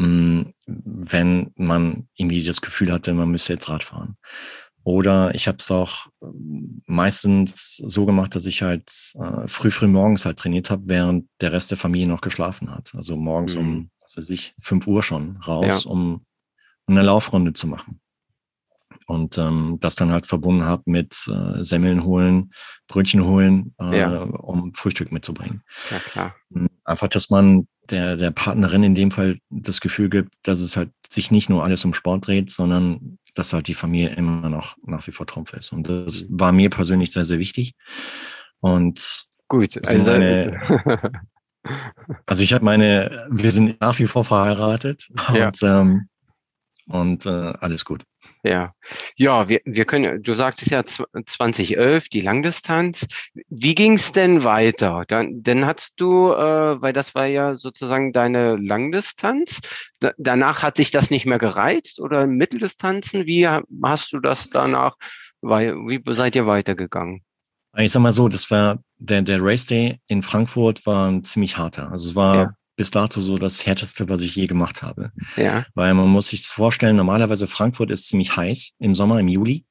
Hm, wenn man irgendwie das Gefühl hatte, man müsste jetzt Rad fahren. Oder ich habe es auch meistens so gemacht, dass ich halt äh, früh, früh morgens halt trainiert habe, während der Rest der Familie noch geschlafen hat. Also morgens mhm. um, was weiß ich, 5 Uhr schon raus, ja. um eine Laufrunde zu machen. Und ähm, das dann halt verbunden habe mit äh, Semmeln holen, Brötchen holen, äh, ja. um Frühstück mitzubringen. Ja, klar. Hm, einfach, dass man der, der Partnerin in dem Fall das Gefühl gibt, dass es halt sich nicht nur alles um Sport dreht, sondern dass halt die Familie immer noch nach wie vor Trumpf ist. Und das mhm. war mir persönlich sehr, sehr wichtig. Und gut, also, meine, also ich habe meine, wir sind nach wie vor verheiratet ja. und ähm, und äh, alles gut. Ja, ja, wir, wir können, du sagtest ja 2011 die Langdistanz. Wie ging es denn weiter? Dann, dann hast du, äh, weil das war ja sozusagen deine Langdistanz, da, danach hat sich das nicht mehr gereizt oder Mitteldistanzen? Wie hast du das danach, wie seid ihr weitergegangen? Ich sag mal so, das war der, der Race Day in Frankfurt war ein ziemlich harter. Also es war ja bis dato so das härteste, was ich je gemacht habe. Ja. Weil man muss sich vorstellen, normalerweise Frankfurt ist ziemlich heiß im Sommer, im Juli.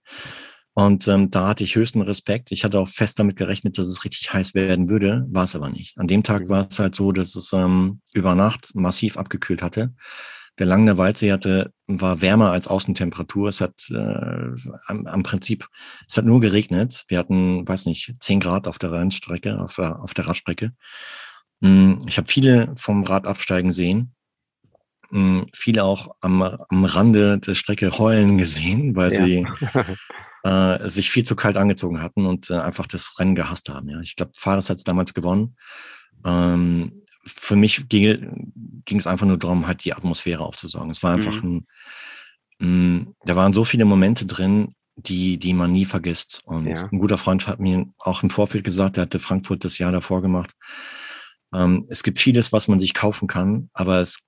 Und ähm, da hatte ich höchsten Respekt. Ich hatte auch fest damit gerechnet, dass es richtig heiß werden würde, war es aber nicht. An dem Tag mhm. war es halt so, dass es ähm, über Nacht massiv abgekühlt hatte. Der Lange Waldsee hatte, war wärmer als Außentemperatur. Es hat äh, am, am Prinzip, es hat nur geregnet. Wir hatten, weiß nicht, zehn Grad auf der Rennstrecke, auf auf der Radstrecke. Hm, ich habe viele vom Rad absteigen sehen. Hm, viele auch am, am Rande der Strecke heulen gesehen, weil ja. sie äh, sich viel zu kalt angezogen hatten und äh, einfach das Rennen gehasst haben. Ja. Ich glaube, Fares hat es damals gewonnen. Ähm, für mich ging, es einfach nur darum, halt die Atmosphäre aufzusorgen. Es war einfach mhm. ein, mh, hm, da waren so viele Momente drin, die, die man nie vergisst. Und ja. ein guter Freund hat mir auch im Vorfeld gesagt, der hatte Frankfurt das Jahr davor gemacht. Ähm, es gibt vieles, was man sich kaufen kann, aber es,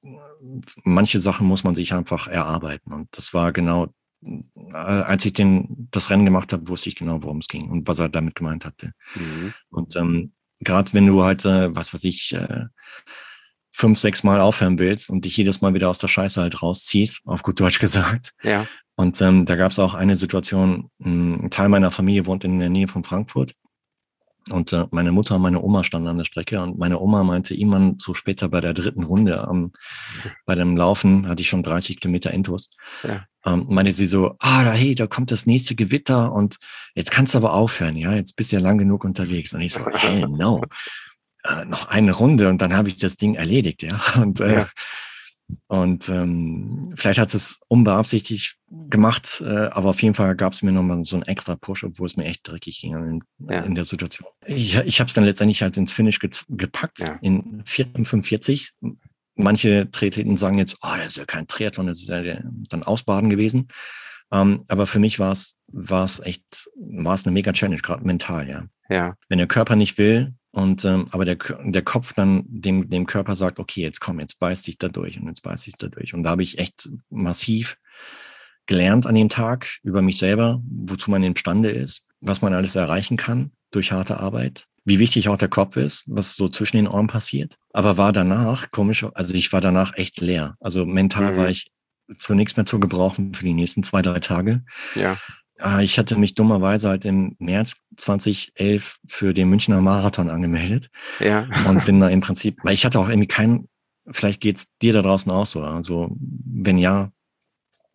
manche Sachen muss man sich einfach erarbeiten. Und das war genau, äh, als ich den, das Rennen gemacht habe, wusste ich genau, worum es ging und was er damit gemeint hatte. Mhm. Und ähm, gerade wenn du halt, äh, was weiß ich, äh, fünf, sechs Mal aufhören willst und dich jedes Mal wieder aus der Scheiße halt rausziehst, auf gut Deutsch gesagt. Ja. Und ähm, da gab es auch eine Situation, ein Teil meiner Familie wohnt in der Nähe von Frankfurt. Und äh, meine Mutter und meine Oma standen an der Strecke und meine Oma meinte immer so später bei der dritten Runde, ähm, bei dem Laufen hatte ich schon 30 Kilometer Intus, ja. ähm, meinte sie so, ah, da, hey, da kommt das nächste Gewitter und jetzt kannst du aber aufhören, ja, jetzt bist du ja lang genug unterwegs. Und ich so, hey, no, äh, noch eine Runde und dann habe ich das Ding erledigt, ja. Und äh, ja. Und ähm, vielleicht hat es unbeabsichtigt gemacht, äh, aber auf jeden Fall gab es mir nochmal so einen extra Push, obwohl es mir echt dreckig ging in, ja. in der Situation. Ich, ich habe es dann letztendlich halt ins Finish gepackt, ja. in 4,45. Manche Triathleten sagen jetzt, oh, das ist ja kein Triathlon, das ist ja dann Ausbaden gewesen. Ähm, aber für mich war es war es echt, war es eine mega Challenge, gerade mental, ja. Ja. Wenn der Körper nicht will, und ähm, aber der, der Kopf dann dem, dem Körper sagt, okay, jetzt komm, jetzt beiß dich da durch und jetzt beiß dich da durch. Und da habe ich echt massiv gelernt an dem Tag über mich selber, wozu man imstande ist, was man alles erreichen kann durch harte Arbeit, wie wichtig auch der Kopf ist, was so zwischen den Ohren passiert. Aber war danach komisch, also ich war danach echt leer. Also mental mhm. war ich zu nichts mehr zu gebrauchen für die nächsten zwei, drei Tage. Ja. Ah, ich hatte mich dummerweise halt im März 2011 für den Münchner Marathon angemeldet. Ja. Und bin da im Prinzip, weil ich hatte auch irgendwie keinen, vielleicht geht's dir da draußen auch so. Also, wenn ja,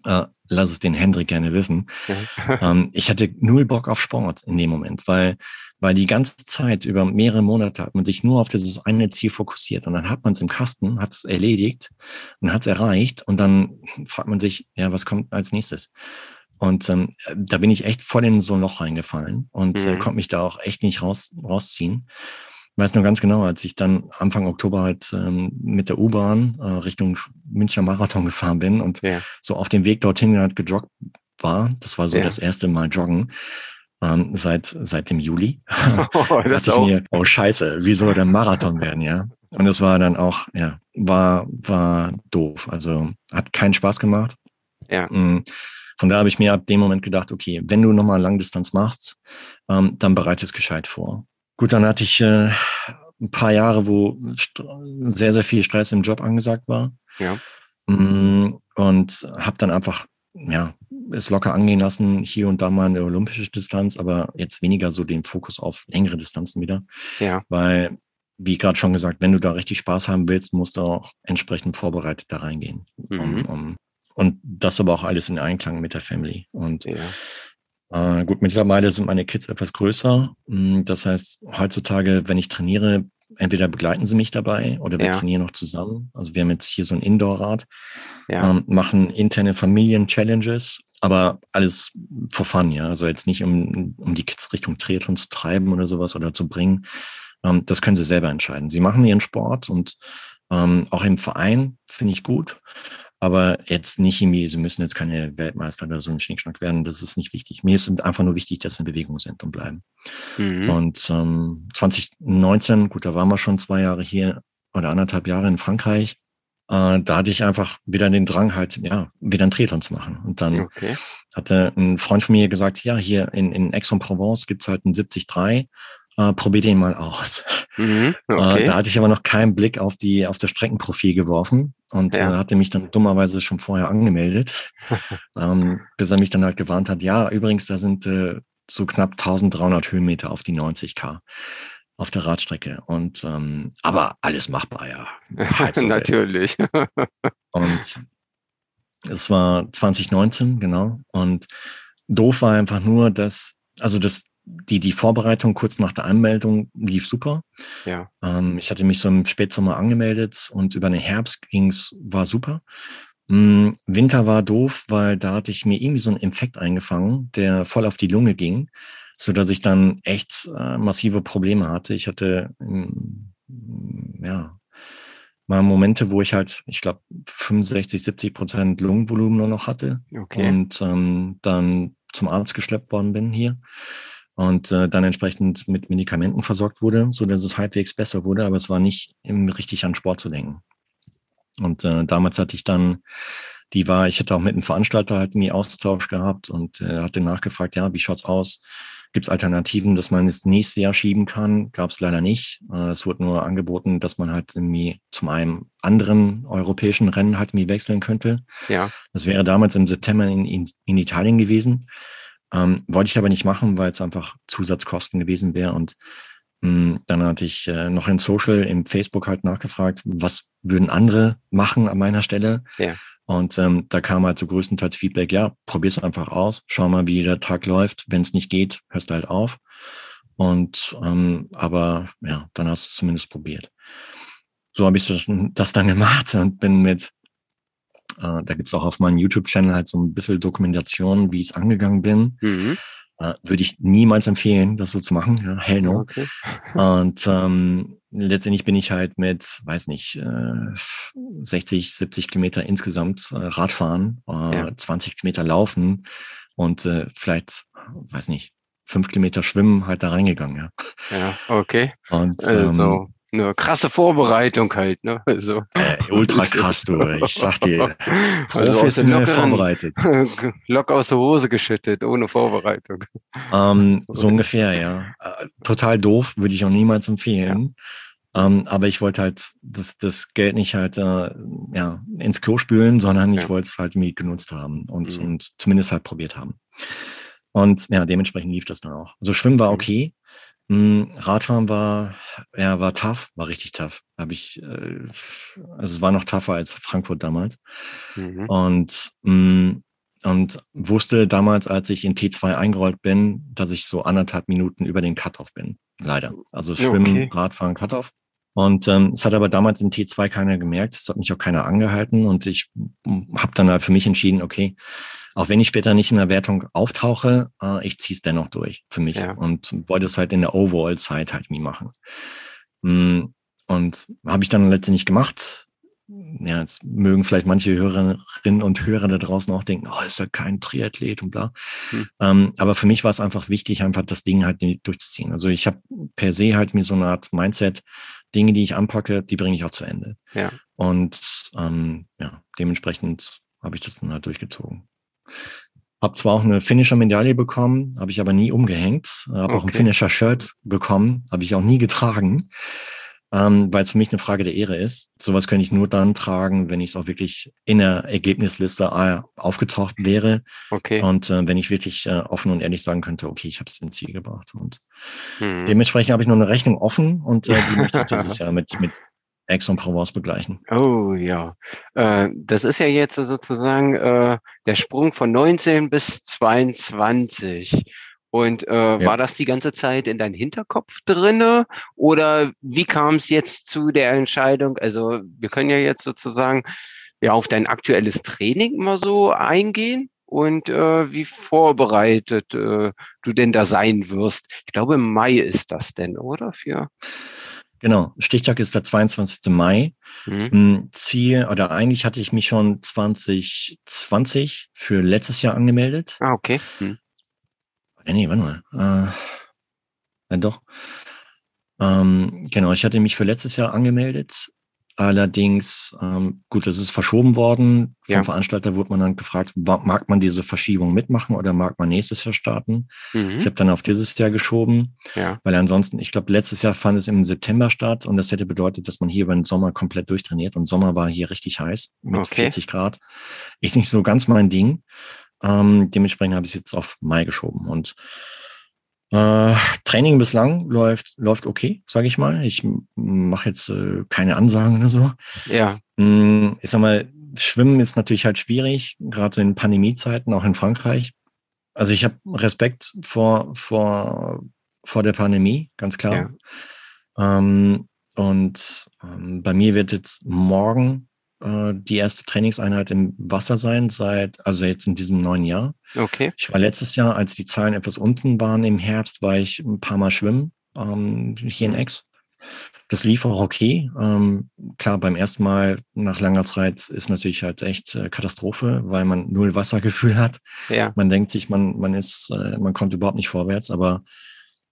äh, lass es den Hendrik gerne wissen. Ja. ähm, ich hatte null Bock auf Sport in dem Moment, weil, weil die ganze Zeit über mehrere Monate hat man sich nur auf dieses eine Ziel fokussiert und dann hat man es im Kasten, hat es erledigt und hat es erreicht und dann fragt man sich, ja, was kommt als nächstes? Und ähm, da bin ich echt voll in so ein Loch reingefallen und äh, mhm. äh, konnte mich da auch echt nicht raus, rausziehen. Ich weiß nur ganz genau, als ich dann Anfang Oktober halt ähm, mit der U-Bahn äh, Richtung Münchner Marathon gefahren bin und ja. so auf dem Weg dorthin halt gejoggt war. Das war so ja. das erste Mal joggen. Ähm, seit seit dem Juli. Oh, das dachte ich mir, oh Scheiße, wie soll der Marathon werden, ja? Und das war dann auch, ja, war war doof. Also hat keinen Spaß gemacht. Ja. Mhm. Von da habe ich mir ab dem Moment gedacht, okay, wenn du nochmal Langdistanz machst, ähm, dann bereite es gescheit vor. Gut, dann hatte ich äh, ein paar Jahre, wo sehr, sehr viel Stress im Job angesagt war. Ja. Mm, und habe dann einfach ja, es locker angehen lassen, hier und da mal eine olympische Distanz, aber jetzt weniger so den Fokus auf längere Distanzen wieder. Ja. Weil, wie gerade schon gesagt, wenn du da richtig Spaß haben willst, musst du auch entsprechend vorbereitet da reingehen. Mhm. Um, um, und das aber auch alles in Einklang mit der Family. Und Ja. äh, gut, mittlerweile sind meine Kids etwas größer. Mm, Das heißt, heutzutage, wenn ich trainiere, entweder begleiten sie mich dabei oder wir Ja. trainieren noch zusammen. Also wir haben jetzt hier so ein Indoor-Rad, Ja. ähm, machen interne Familien-Challenges, aber alles for fun, ja. Also jetzt nicht, um, um die Kids Richtung Triathlon zu treiben oder sowas oder zu bringen. Ähm, das können sie selber entscheiden. Sie machen ihren Sport und ähm, auch im Verein finde ich gut. Aber jetzt nicht irgendwie, sie müssen jetzt keine Weltmeister oder so ein Schnickschnack werden. Das ist nicht wichtig. Mir ist einfach nur wichtig, dass sie in Bewegung sind und bleiben. Mhm. Und ähm, 2019, gut, da waren wir schon zwei Jahre hier oder anderthalb Jahre in Frankreich. Äh, da hatte ich einfach wieder den Drang, halt, ja, wieder ein Triathlon zu machen. Und dann Okay. hatte ein Freund von mir gesagt, ja, hier in, in Aix-en-Provence gibt's halt einen 73, äh, probier den mal aus. Mhm. Äh, Okay. da hatte ich aber noch keinen Blick auf die auf das Streckenprofil geworfen und Ja. äh, hatte mich dann dummerweise schon vorher angemeldet, ähm, bis er mich dann halt gewarnt hat. Ja, übrigens, da sind äh, so knapp 1300 Höhenmeter auf die 90k auf der Radstrecke und ähm, aber alles machbar, ja. Natürlich. Und es war 2019, genau. Und doof war einfach nur, dass, also das, die, die Vorbereitung kurz nach der Anmeldung lief super. Ja. Ähm, ich hatte mich so im Spätsommer angemeldet und über den Herbst ging's, war super. Mm, Winter war doof, weil da hatte ich mir irgendwie so einen Infekt eingefangen, der voll auf die Lunge ging, so dass ich dann echt äh, massive Probleme hatte. Ich hatte, mm, ja, mal Momente, wo ich halt, ich glaube, 65, 70 Prozent Lungenvolumen nur noch hatte Okay. und ähm, dann zum Arzt geschleppt worden bin hier und äh, dann entsprechend mit Medikamenten versorgt wurde, so dass es halbwegs besser wurde, aber es war nicht im, richtig an Sport zu denken. Und äh, damals hatte ich dann, die war, ich hatte auch mit einem Veranstalter halt nie Austausch gehabt und äh, hatte nachgefragt, ja, wie schaut's aus? Gibt es Alternativen, dass man das nächste Jahr schieben kann? Gab es leider nicht. Äh, es wurde nur angeboten, dass man halt irgendwie zum einem anderen europäischen Rennen halt irgendwie wechseln könnte. Ja. Das wäre damals im September in, in, in Italien gewesen. Ähm, wollte ich aber nicht machen, weil es einfach Zusatzkosten gewesen wäre. Und mh, dann hatte ich äh, noch in Social, im Facebook halt nachgefragt, was würden andere machen an meiner Stelle? Ja. Und ähm, da kam halt so größtenteils Feedback, ja, probier's einfach aus, schau mal, wie der Tag läuft. Wenn es nicht geht, hörst du halt auf. Und ähm, aber ja, dann hast du es zumindest probiert. So habe ich das, das dann gemacht und bin mit äh, da gibt's auch auf meinem YouTube-Channel halt so ein bisschen Dokumentation, wie ich es angegangen bin. Mhm. Äh, Würde ich niemals empfehlen, das so zu machen. Ja, hell no. Okay. Und ähm, letztendlich bin ich halt mit, weiß nicht, äh, 60, 70 Kilometer insgesamt äh, Radfahren, äh, Ja. 20 Kilometer laufen und äh, vielleicht, weiß nicht, fünf Kilometer schwimmen halt da reingegangen. Ja. Ja, okay. Und ähm, Also, eine krasse Vorbereitung halt, ne? Also, äh, ultra krass, du. Ich sag dir, Also professionell lockeren- vorbereitet. Lock aus der Hose geschüttet, ohne Vorbereitung. Ähm, so ungefähr, ja. Äh, total doof, würde ich auch niemals empfehlen. Ähm, aber ich wollte halt das, das Geld nicht halt äh, ja, ins Klo spülen, sondern ich Ja. wollte es halt irgendwie genutzt haben und, Mhm. und zumindest halt probiert haben. Und ja, dementsprechend lief das dann auch. Also Schwimmen war Mhm. okay. Mm, Radfahren war, ja, war tough, war richtig tough. Habe ich, äh, also es war noch tougher als Frankfurt damals. Mhm. Und, mh, und wusste damals, als ich in T2 eingerollt bin, dass ich so anderthalb Minuten über den Cut-Off bin. Leider. Also Schwimmen, Okay. Radfahren, Cut-Off. Und ähm, es hat aber damals in T2 keiner gemerkt, es hat mich auch keiner angehalten und ich habe dann halt für mich entschieden, okay, auch wenn ich später nicht in der Wertung auftauche, äh, ich ziehe es dennoch durch für mich Ja. und wollte es halt in der Overall-Zeit halt nie machen. Mm, Und habe ich dann letztendlich gemacht. Ja, jetzt mögen vielleicht manche Hörerinnen und Hörer da draußen auch denken, oh, ist ja kein Triathlet und bla. Hm. Ähm, aber für mich war es einfach wichtig, einfach das Ding halt durchzuziehen. Also ich habe per se halt mir so eine Art Mindset, Dinge, die ich anpacke, die bringe ich auch zu Ende. Ja. Und ähm, ja, dementsprechend habe ich das dann halt durchgezogen. Hab zwar auch eine Finisher-Medaille bekommen, habe ich aber nie umgehängt. Habe auch ein Okay. Finisher-Shirt bekommen, habe ich auch nie getragen. ähm, weil es für mich eine Frage der Ehre ist. Sowas könnte ich nur dann tragen, wenn ich es auch wirklich in der Ergebnisliste äh, aufgetaucht wäre. Okay. Und äh, wenn ich wirklich äh, offen und ehrlich sagen könnte, okay, ich habe es ins Ziel gebracht. Und hm. dementsprechend habe ich nur eine Rechnung offen und äh, die möchte ich dieses Jahr mit, mit Aix-en-Provence begleichen. Oh ja, äh, das ist ja jetzt sozusagen äh, der Sprung von 19 bis 22. Und äh, ja. war das die ganze Zeit in deinem Hinterkopf drinne oder wie kam es jetzt zu der Entscheidung? Also wir können ja jetzt sozusagen ja auf dein aktuelles Training mal so eingehen und äh, wie vorbereitet äh, du denn da sein wirst. Ich glaube, im Mai ist das denn, oder? Für Genau, Stichtag ist der 22. Mai. Mhm. Hm, Ziel, oder eigentlich hatte ich mich schon 2020 für letztes Jahr angemeldet. Ah, okay. Mhm. Nee, warte mal. Äh, ja, doch. Ähm, genau, ich hatte mich für letztes Jahr angemeldet. Allerdings, ähm, gut, das ist verschoben worden. Vom ja. Veranstalter wurde man dann gefragt, mag man diese Verschiebung mitmachen oder mag man nächstes Jahr starten? Mhm. Ich habe dann auf dieses Jahr geschoben, ja. weil ansonsten, ich glaube, letztes Jahr fand es im September statt und das hätte bedeutet, dass man hier über den Sommer komplett durchtrainiert und Sommer war hier richtig heiß mit okay. 40 Grad. Ist nicht so ganz mein Ding. Ähm, dementsprechend habe ich es jetzt auf Mai geschoben und äh, Training bislang läuft, läuft okay, sage ich mal. Ich mache jetzt äh, keine Ansagen oder so. Ja. Mm, ich sag mal, Schwimmen ist natürlich halt schwierig, gerade so in Pandemiezeiten, auch in Frankreich. Also ich habe Respekt vor, vor, vor der Pandemie, ganz klar. Ja. Ähm, und ähm, bei mir wird jetzt morgen äh, die erste Trainingseinheit im Wasser sein, seit, also jetzt in diesem neuen Jahr. Okay. Ich war letztes Jahr, als die Zahlen etwas unten waren im Herbst, war ich ein paar Mal schwimmen, ähm, hier in. Ex. Das lief auch okay. Ähm, klar, beim ersten Mal nach langer Zeit ist natürlich halt echt äh, Katastrophe, weil man null Wassergefühl hat. Ja. Man denkt sich, man, man ist, äh, man kommt überhaupt nicht vorwärts, aber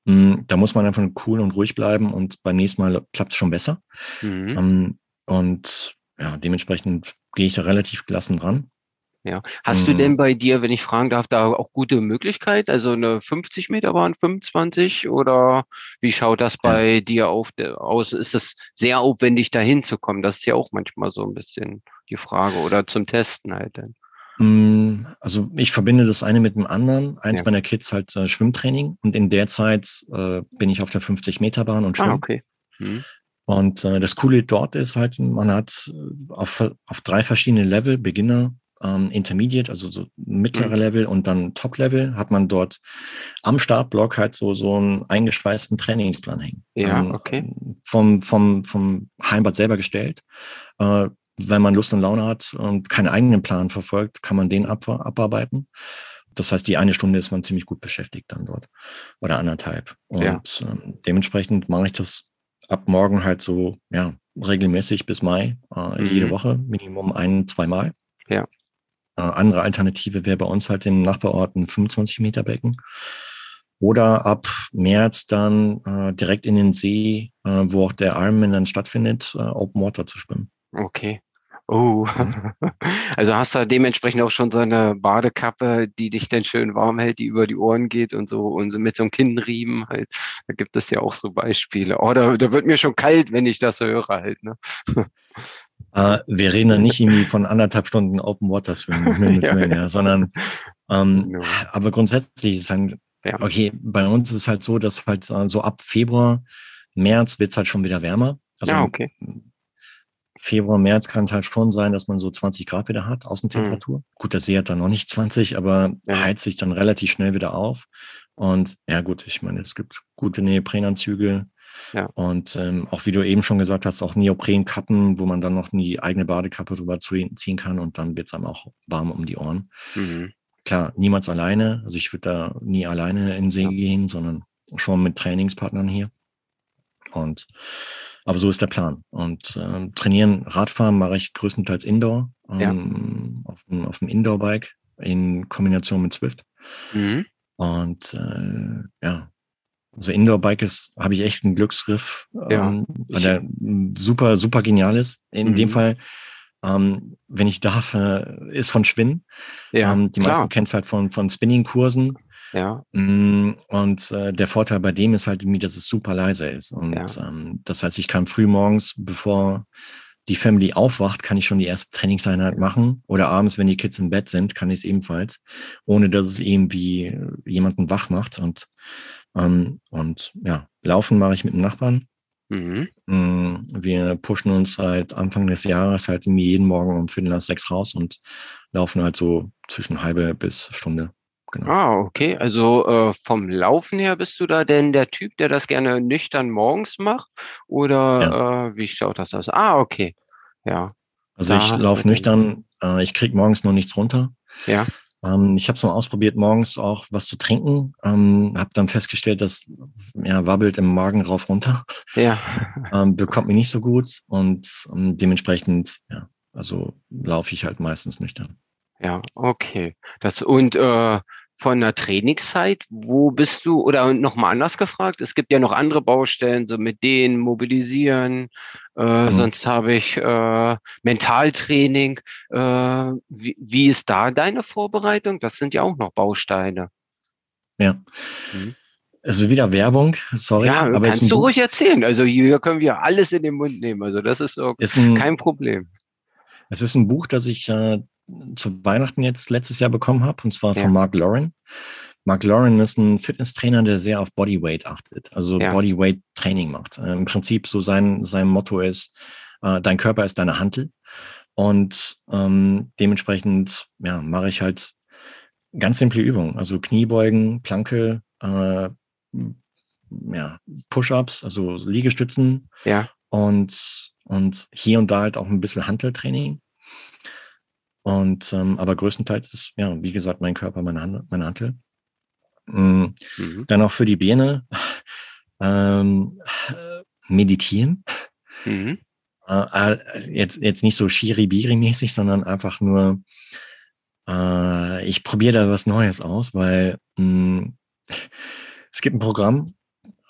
mh, da muss man einfach cool und ruhig bleiben und beim nächsten Mal klappt es schon besser. Mhm. Ähm, und ja, dementsprechend gehe ich da relativ gelassen dran. Ja. Hast mhm. du denn bei dir, wenn ich fragen darf, da auch gute Möglichkeit? Also eine 50 Meter Bahn, 25 oder wie schaut das bei ja. dir auf, aus? Ist es sehr aufwendig, da hinzukommen? Das ist ja auch manchmal so ein bisschen die Frage oder zum Testen halt dann. Mm, also ich verbinde das eine mit dem anderen. Eins ja. meiner Kids halt äh, Schwimmtraining und in der Zeit äh, bin ich auf der 50 Meter Bahn und schwimme. Ah, okay. Mhm. Und äh, das Coole dort ist halt, man hat äh, auf, auf drei verschiedene Level, Beginner, ähm, Intermediate, also so mittlere mhm. Level und dann Top-Level, hat man dort am Startblock halt so, so einen eingeschweißten Trainingsplan hängen. Ja, ähm, okay. Vom, vom, vom Heimbad selber gestellt. Äh, wenn man Lust und Laune hat und keinen eigenen Plan verfolgt, kann man den ab, abarbeiten. Das heißt, die eine Stunde ist man ziemlich gut beschäftigt dann dort oder anderthalb. Und ja. ähm, dementsprechend mache ich das ab morgen halt so, ja, regelmäßig bis Mai, äh, mhm. jede Woche, Minimum ein, zweimal. Ja. Äh, andere Alternative wäre bei uns halt im Nachbarort ein 25 Meter Becken. Oder ab März dann äh, direkt in den See, äh, wo auch der Ironman dann stattfindet, äh, Open Water zu schwimmen. Okay. Oh, mhm. also hast du dementsprechend auch schon so eine Badekappe, die dich dann schön warm hält, die über die Ohren geht und so und so mit so einem Kinnriemen halt. Da gibt es ja auch so Beispiele. Oh, da, da wird mir schon kalt, wenn ich das höre halt. Ne? Uh, wir reden dann nicht irgendwie von anderthalb Stunden Open Water Swimming, ja. ja, sondern ähm, no. aber grundsätzlich ist halt, ja. okay, bei uns ist es halt so, dass halt uh, so ab Februar, März wird es halt schon wieder wärmer. Also ja, okay. Februar, März kann es halt schon sein, dass man so 20 Grad wieder hat, Außentemperatur. Mhm. Gut, der See hat dann noch nicht 20, aber ja. heizt sich dann relativ schnell wieder auf. Und ja gut, ich meine, es gibt gute Neoprenanzüge, ja. Und ähm, auch wie du eben schon gesagt hast, auch Neoprenkappen, wo man dann noch die eigene Badekappe drüber ziehen kann und dann wird es einem auch warm um die Ohren. Mhm. Klar, niemals alleine. Also ich würde da nie alleine in den See ja. gehen, sondern schon mit Trainingspartnern hier. Und aber so ist der Plan. Und äh, trainieren, Radfahren mache ich größtenteils Indoor, ähm, ja. auf, auf dem Indoor-Bike in Kombination mit Swift. Mhm. Und äh, ja, also Indoor-Bike ist, habe ich echt einen Glücksgriff, ja. ähm, weil der super, super genial ist. In mhm. dem Fall, ähm, wenn ich darf, äh, ist von Schwinn. Ja, ähm, die klar. meisten kennen es halt von, von Spinning-Kursen. Ja. Mm, Und äh, der Vorteil bei dem ist halt irgendwie, dass es super leise ist. Und Ja. ähm, das heißt, ich kann früh morgens, bevor die Family aufwacht, kann ich schon die erste Trainingseinheit machen. Oder abends, wenn die Kids im Bett sind, kann ich es ebenfalls, ohne dass es irgendwie jemanden wach macht. Und, ähm, und ja, laufen mache ich mit dem Nachbarn. Mhm. Mm, Wir pushen uns seit Anfang des Jahres halt irgendwie jeden Morgen um Viertel nach sechs raus und laufen halt so zwischen halbe bis Stunde. Genau. Ah, okay. Also äh, vom Laufen her bist du da denn der Typ, der das gerne nüchtern morgens macht? Oder äh, wie schaut das aus? Ah, okay. Ja, Also da ich laufe nüchtern, äh, ich krieg morgens noch nichts runter. ja. Ähm, ich habe es mal ausprobiert, morgens auch was zu trinken. Ähm, habe dann festgestellt, dass ja, wabbelt im Magen rauf runter. Ja. Ähm, bekommt mir nicht so gut und ähm, dementsprechend, ja, also laufe ich halt meistens nüchtern. Ja, okay. Das und äh, von der Trainingszeit, wo bist du, oder nochmal anders gefragt, es gibt ja noch andere Baustellen, so mit denen mobilisieren, äh, Mhm. sonst habe ich äh, Mentaltraining. Äh, wie, wie ist da deine Vorbereitung? Das sind ja auch noch Bausteine. Ja. Mhm. Es ist wieder Werbung, sorry, ja, aber kannst du ruhig erzählen. Also hier können wir alles in den Mund nehmen. Also das ist so ist ein, kein Problem. es ist ein Buch, das ich äh, zu Weihnachten jetzt letztes Jahr bekommen habe, und zwar Ja. von Mark Lauren. Mark Lauren ist ein Fitnesstrainer, der sehr auf Bodyweight achtet, also Ja. Bodyweight Training macht. Äh, Im Prinzip so sein, sein Motto ist, äh, dein Körper ist deine Hantel. Und ähm, dementsprechend ja, mache ich halt ganz simple Übungen, also Kniebeugen, Planke, äh, ja, Push-ups, also Liegestützen Ja, und, und hier und da halt auch ein bisschen Hanteltraining. Und ähm, aber größtenteils ist, ja, wie gesagt, mein Körper, meine, Hand, meine Hantel. Mm, mhm. Dann auch für die Beine ähm, äh, meditieren. Mhm. Äh, äh, jetzt, jetzt nicht so Shiribiri-mäßig, sondern einfach nur, äh, ich probiere da was Neues aus, weil mh, es gibt ein Programm,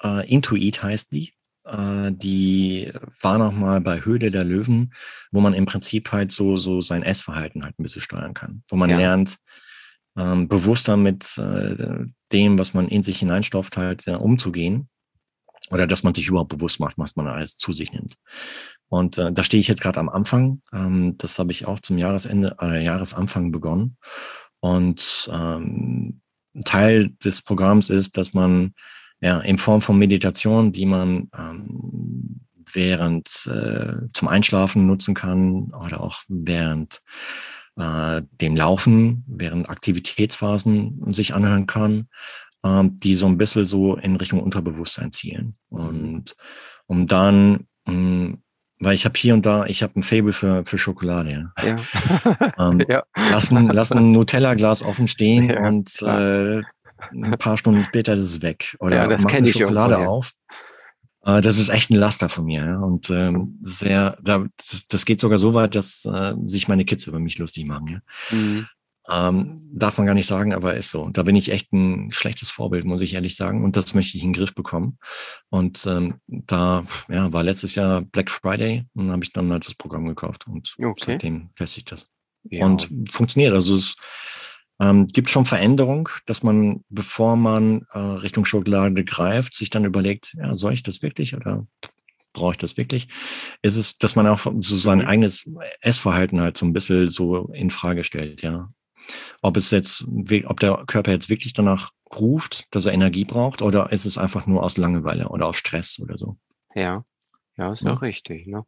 äh, Intuit heißt die. Äh, die war noch mal bei Höhle der Löwen, wo man im Prinzip halt so, so sein Essverhalten halt ein bisschen steuern kann. Wo man Ja. lernt, ähm, bewusster mit äh, dem, was man in sich hineinstopft, halt äh, umzugehen. Oder dass man sich überhaupt bewusst macht, was man alles zu sich nimmt. Und äh, da stehe ich jetzt gerade am Anfang. Ähm, das habe ich auch zum Jahresende, äh, Jahresanfang begonnen. Und ähm, Teil des Programms ist, dass man ja in Form von Meditation, die man ähm, während äh, zum Einschlafen nutzen kann oder auch während äh, dem Laufen, während Aktivitätsphasen sich anhören kann, ähm, die so ein bisschen so in Richtung Unterbewusstsein zielen. Und um dann, mh, weil ich habe hier und da, ich habe ein Fable für, für Schokolade. Ja. Ja. Ähm, ja. lassen, lassen ein Nutella-Glas offen stehen Ja, und äh, ein paar Stunden später ist es weg. Oder Ja, das mach kenn eine ich Schokolade auf. Äh, das ist echt ein Laster von mir. Ja? Und ähm, sehr, da, das, das geht sogar so weit, dass äh, sich meine Kids über mich lustig machen. Ja? Mhm. Ähm, darf man gar nicht sagen, aber ist so. Da bin ich echt ein schlechtes Vorbild, muss ich ehrlich sagen. Und das möchte ich in den Griff bekommen. Und ähm, da ja, war letztes Jahr Black Friday und habe ich dann halt das Programm gekauft. Und Okay. seitdem teste ich das Ja. und funktioniert. Also es ähm, gibt schon Veränderung, dass man, bevor man äh, Richtung Schokolade greift, sich dann überlegt, ja, soll ich das wirklich oder brauche ich das wirklich? Ist es, dass man auch so sein Mhm. eigenes Essverhalten halt so ein bisschen so in Frage stellt, ja. Ob es jetzt, ob der Körper jetzt wirklich danach ruft, dass er Energie braucht, oder ist es einfach nur aus Langeweile oder aus Stress oder so? Ja, ja, ist Ja. ja richtig. Ne?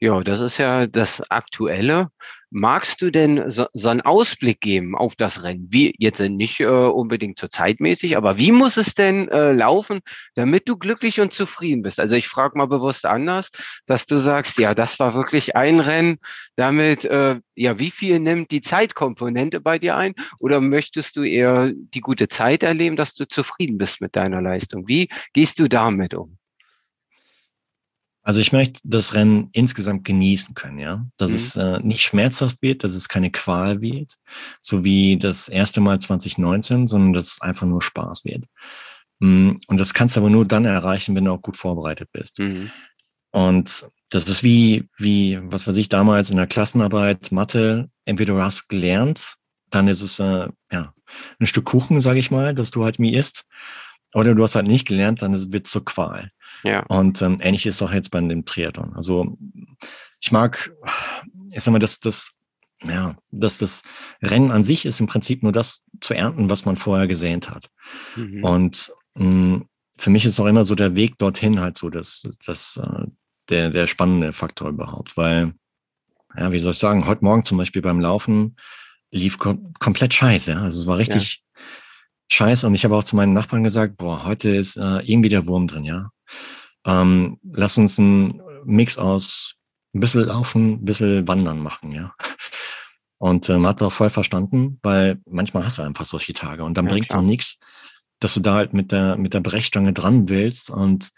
Ja, das ist ja das Aktuelle. Magst du denn so, so einen Ausblick geben auf das Rennen? Wie jetzt nicht äh, unbedingt zur zeitmäßig, aber wie muss es denn äh, laufen, damit du glücklich und zufrieden bist? Also ich frage mal bewusst anders, dass du sagst, ja, das war wirklich ein Rennen. Damit, äh, ja, wie viel nimmt die Zeitkomponente bei dir ein? Oder möchtest du eher die gute Zeit erleben, dass du zufrieden bist mit deiner Leistung? Wie gehst du damit um? Also ich möchte das Rennen insgesamt genießen können, ja. Dass Mhm. es äh, nicht schmerzhaft wird, dass es keine Qual wird, so wie das erste Mal 2019, sondern dass es einfach nur Spaß wird. Mm, Und das kannst du aber nur dann erreichen, wenn du auch gut vorbereitet bist. Mhm. Und das ist wie, wie, was weiß ich, damals in der Klassenarbeit, Mathe, entweder du hast gelernt dann ist es äh, ja ein Stück Kuchen, sage ich mal, dass du halt mir isst. Oder du hast halt nicht gelernt, dann wird es zur Qual. Ja. Und ähm, ähnlich ist auch jetzt bei dem Triathlon. Also ich mag, ich sag mal, dass das, ja, dass das Rennen an sich ist im Prinzip nur das zu ernten, was man vorher gesehnt hat. Mhm. Und mh, hm, für mich ist auch immer so der Weg dorthin halt so das, das, äh, der, der spannende Faktor überhaupt, weil, ja, wie soll ich sagen, heute Morgen zum Beispiel beim Laufen lief kom komplett scheiße. Ja? Also es war richtig. Scheiße. Und ich habe auch zu meinen Nachbarn gesagt, boah, heute ist äh, irgendwie der Wurm drin, ja. Ähm, lass uns einen Mix aus ein bisschen laufen, ein bisschen wandern machen, ja. Und äh, man hat auch voll verstanden, weil manchmal hast du einfach solche Tage und dann ja, bringt es auch nichts, dass du da halt mit der, mit der Brechstange dran willst und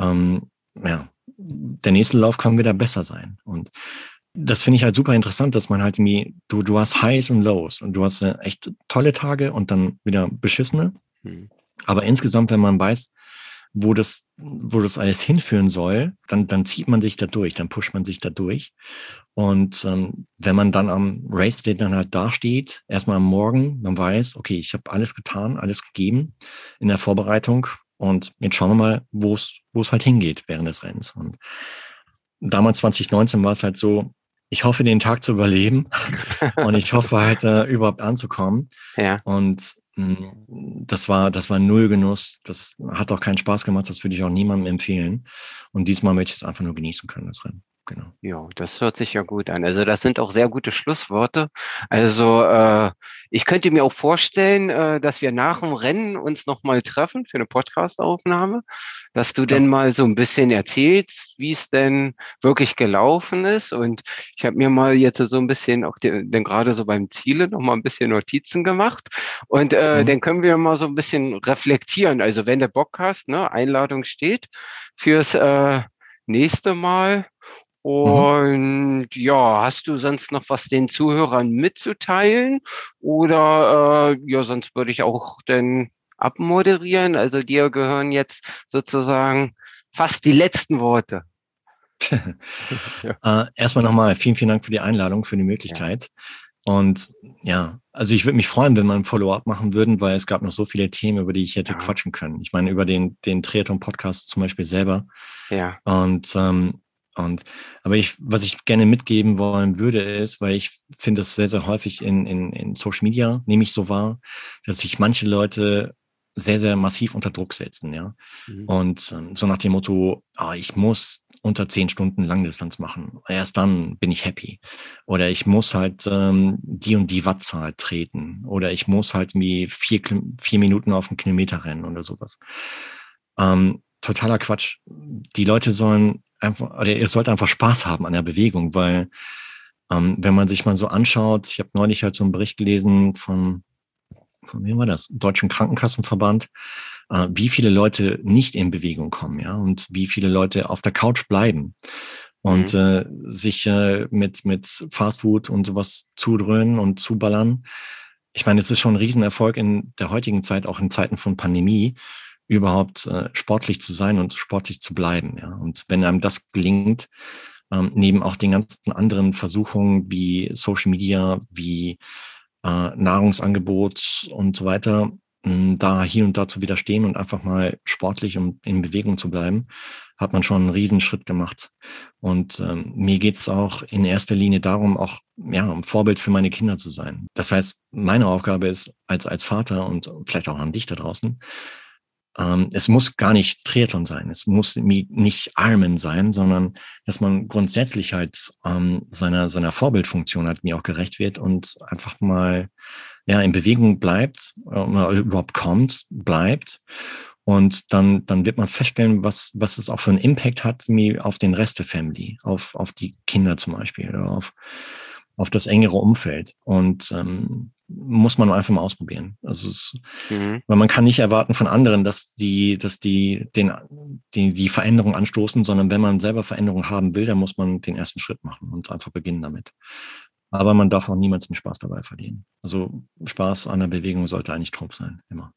ähm, ja, der nächste Lauf kann wieder besser sein. Und das finde ich halt super interessant, dass man halt irgendwie, du, du hast Highs und Lows und du hast äh, echt tolle Tage und dann wieder beschissene. Mhm. Aber insgesamt, wenn man weiß, wo das, wo das alles hinführen soll, dann, dann zieht man sich da durch, dann pusht man sich da durch. Und ähm, wenn man dann am Race Day dann halt dasteht, erstmal am Morgen, man weiß, okay, ich habe alles getan, alles gegeben in der Vorbereitung und jetzt schauen wir mal, wo es, wo es halt hingeht während des Rennens. Und damals 2019 war es halt so, ich hoffe, den Tag zu überleben und ich hoffe halt äh, überhaupt anzukommen. Ja. Und mh, hm, das war, das war null Genuss. Das hat auch keinen Spaß gemacht. Das würde ich auch niemandem empfehlen. Und diesmal möchte ich es einfach nur genießen können, das Rennen. Genau. Ja, das hört sich ja gut an. Also das sind auch sehr gute Schlussworte. Also äh, ich könnte mir auch vorstellen, äh, dass wir nach dem Rennen uns nochmal treffen für eine Podcastaufnahme, dass du ja. denn mal so ein bisschen erzählst, wie es denn wirklich gelaufen ist. Und ich habe mir mal jetzt so ein bisschen auch den, denn gerade so beim Ziele nochmal ein bisschen Notizen gemacht. Und äh, mhm. dann können wir mal so ein bisschen reflektieren. Also wenn der Bock hast, ne, Einladung steht fürs äh, nächste Mal. Mhm. Und mhm. ja, hast du sonst noch was den Zuhörern mitzuteilen? Oder äh, ja, sonst würde ich auch denn abmoderieren. Also dir gehören jetzt sozusagen fast die letzten Worte. ja. äh, erstmal nochmal vielen, vielen Dank für die Einladung, für die Möglichkeit. Ja. Und ja, also ich würde mich freuen, wenn wir ein Follow-up machen würden, weil es gab noch so viele Themen, über die ich hätte ja. quatschen können. Ich meine, über den, den Triathlon-Podcast zum Beispiel selber. Ja. Und ähm, und, aber ich, was ich gerne mitgeben wollen würde, ist, weil ich finde das sehr, sehr häufig in, in, in Social Media, nehme ich so wahr, dass sich manche Leute sehr, sehr massiv unter Druck setzen, ja. Mhm. Und ähm, so nach dem Motto, ah, ich muss unter zehn Stunden Langdistanz machen. Erst dann bin ich happy. Oder ich muss halt ähm, die und die Wattzahl treten. Oder ich muss halt wie vier, vier Minuten auf einen Kilometer rennen oder sowas. Ähm, totaler Quatsch. Die Leute sollen einfach, oder ihr sollt einfach Spaß haben an der Bewegung, weil ähm, wenn man sich mal so anschaut, ich habe neulich halt so einen Bericht gelesen von, von wem war das? Deutschen Krankenkassenverband, äh, wie viele Leute nicht in Bewegung kommen, ja, und wie viele Leute auf der Couch bleiben und mhm. äh, sich äh, mit, mit Fastfood und sowas zudröhnen und zuballern. Ich meine, es ist schon ein Riesenerfolg in der heutigen Zeit, auch in Zeiten von Pandemie, überhaupt äh, sportlich zu sein und sportlich zu bleiben. Ja. Und wenn einem das gelingt, ähm, neben auch den ganzen anderen Versuchungen wie Social Media, wie äh, Nahrungsangebot und so weiter, mh, da hier und da zu widerstehen und einfach mal sportlich und in Bewegung zu bleiben, hat man schon einen Riesenschritt gemacht. Und ähm, mir geht's auch in erster Linie darum, auch ja, ein Vorbild für meine Kinder zu sein. Das heißt, meine Aufgabe ist als, als Vater und vielleicht auch an dich da draußen, ähm, es muss gar nicht Triathlon sein, es muss nicht Ironman sein, sondern dass man grundsätzlich halt ähm, seiner, seiner Vorbildfunktion halt mir auch gerecht wird und einfach mal ja, in Bewegung bleibt, äh, überhaupt kommt, bleibt. Und dann, dann wird man feststellen, was, was es auch für einen Impact hat auf den Rest der Family, auf, auf die Kinder zum Beispiel oder auf, auf das engere Umfeld. Und ähm, muss man einfach mal ausprobieren. Also es, mhm. weil man kann nicht erwarten von anderen, dass die, dass die den, die, die Veränderung anstoßen, sondern wenn man selber Veränderung haben will, dann muss man den ersten Schritt machen und einfach beginnen damit. Aber man darf auch niemals den Spaß dabei verlieren. Also Spaß an der Bewegung sollte eigentlich Trumpf sein, immer.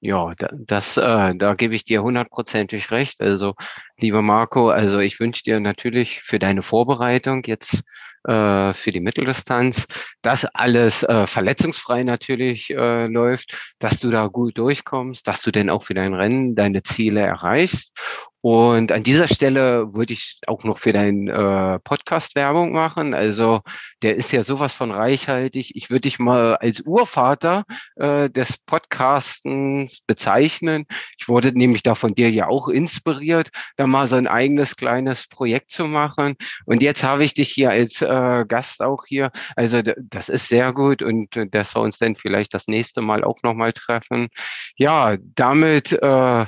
Ja, das, äh, da gebe ich dir hundertprozentig recht. Also, lieber Marco, also ich wünsche dir natürlich für deine Vorbereitung jetzt äh, für die Mitteldistanz, dass alles äh, verletzungsfrei natürlich äh, läuft, dass du da gut durchkommst, dass du denn auch für dein Rennen deine Ziele erreichst und an dieser Stelle würde ich auch noch für deinen äh, Podcast Werbung machen. Also der ist ja sowas von reichhaltig. Ich würde dich mal als Urvater äh, des Podcastens bezeichnen. Ich wurde nämlich da von dir ja auch inspiriert, da mal so ein eigenes kleines Projekt zu machen. Und jetzt habe ich dich hier als äh, Gast auch hier. Also das ist sehr gut und äh, dass wir uns dann vielleicht das nächste Mal auch nochmal treffen. Ja, damit äh,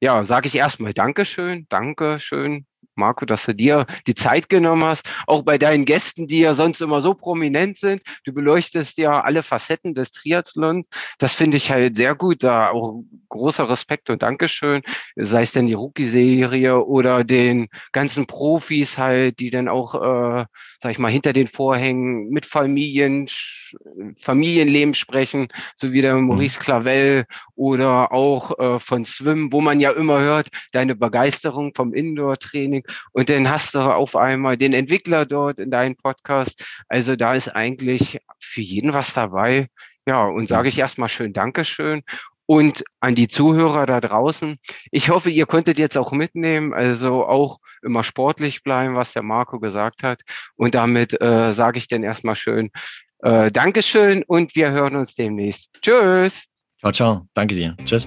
ja, sage ich erstmal Dankeschön, Dankeschön Marco, dass du dir die Zeit genommen hast, auch bei deinen Gästen, die ja sonst immer so prominent sind. Du beleuchtest ja alle Facetten des Triathlons. Das finde ich halt sehr gut. Da auch großer Respekt und Dankeschön. Sei es denn die Rookie-Serie oder den ganzen Profis halt, die dann auch, äh, sag ich mal, hinter den Vorhängen mit Familien, Familienleben sprechen, so wie der mhm. Maurice Clavel oder auch äh, von Swim, wo man ja immer hört, deine Begeisterung vom Indoor-Training und dann hast du auf einmal den Entwickler dort in deinem Podcast. Also da ist eigentlich für jeden was dabei. Ja, und sage ich erstmal schön Dankeschön. Und an die Zuhörer da draußen, ich hoffe, ihr konntet jetzt auch mitnehmen, also auch immer sportlich bleiben, was der Marco gesagt hat. Und damit äh, sage ich dann erstmal schön äh, Dankeschön und wir hören uns demnächst. Tschüss. Ciao, ciao. Danke dir. Tschüss.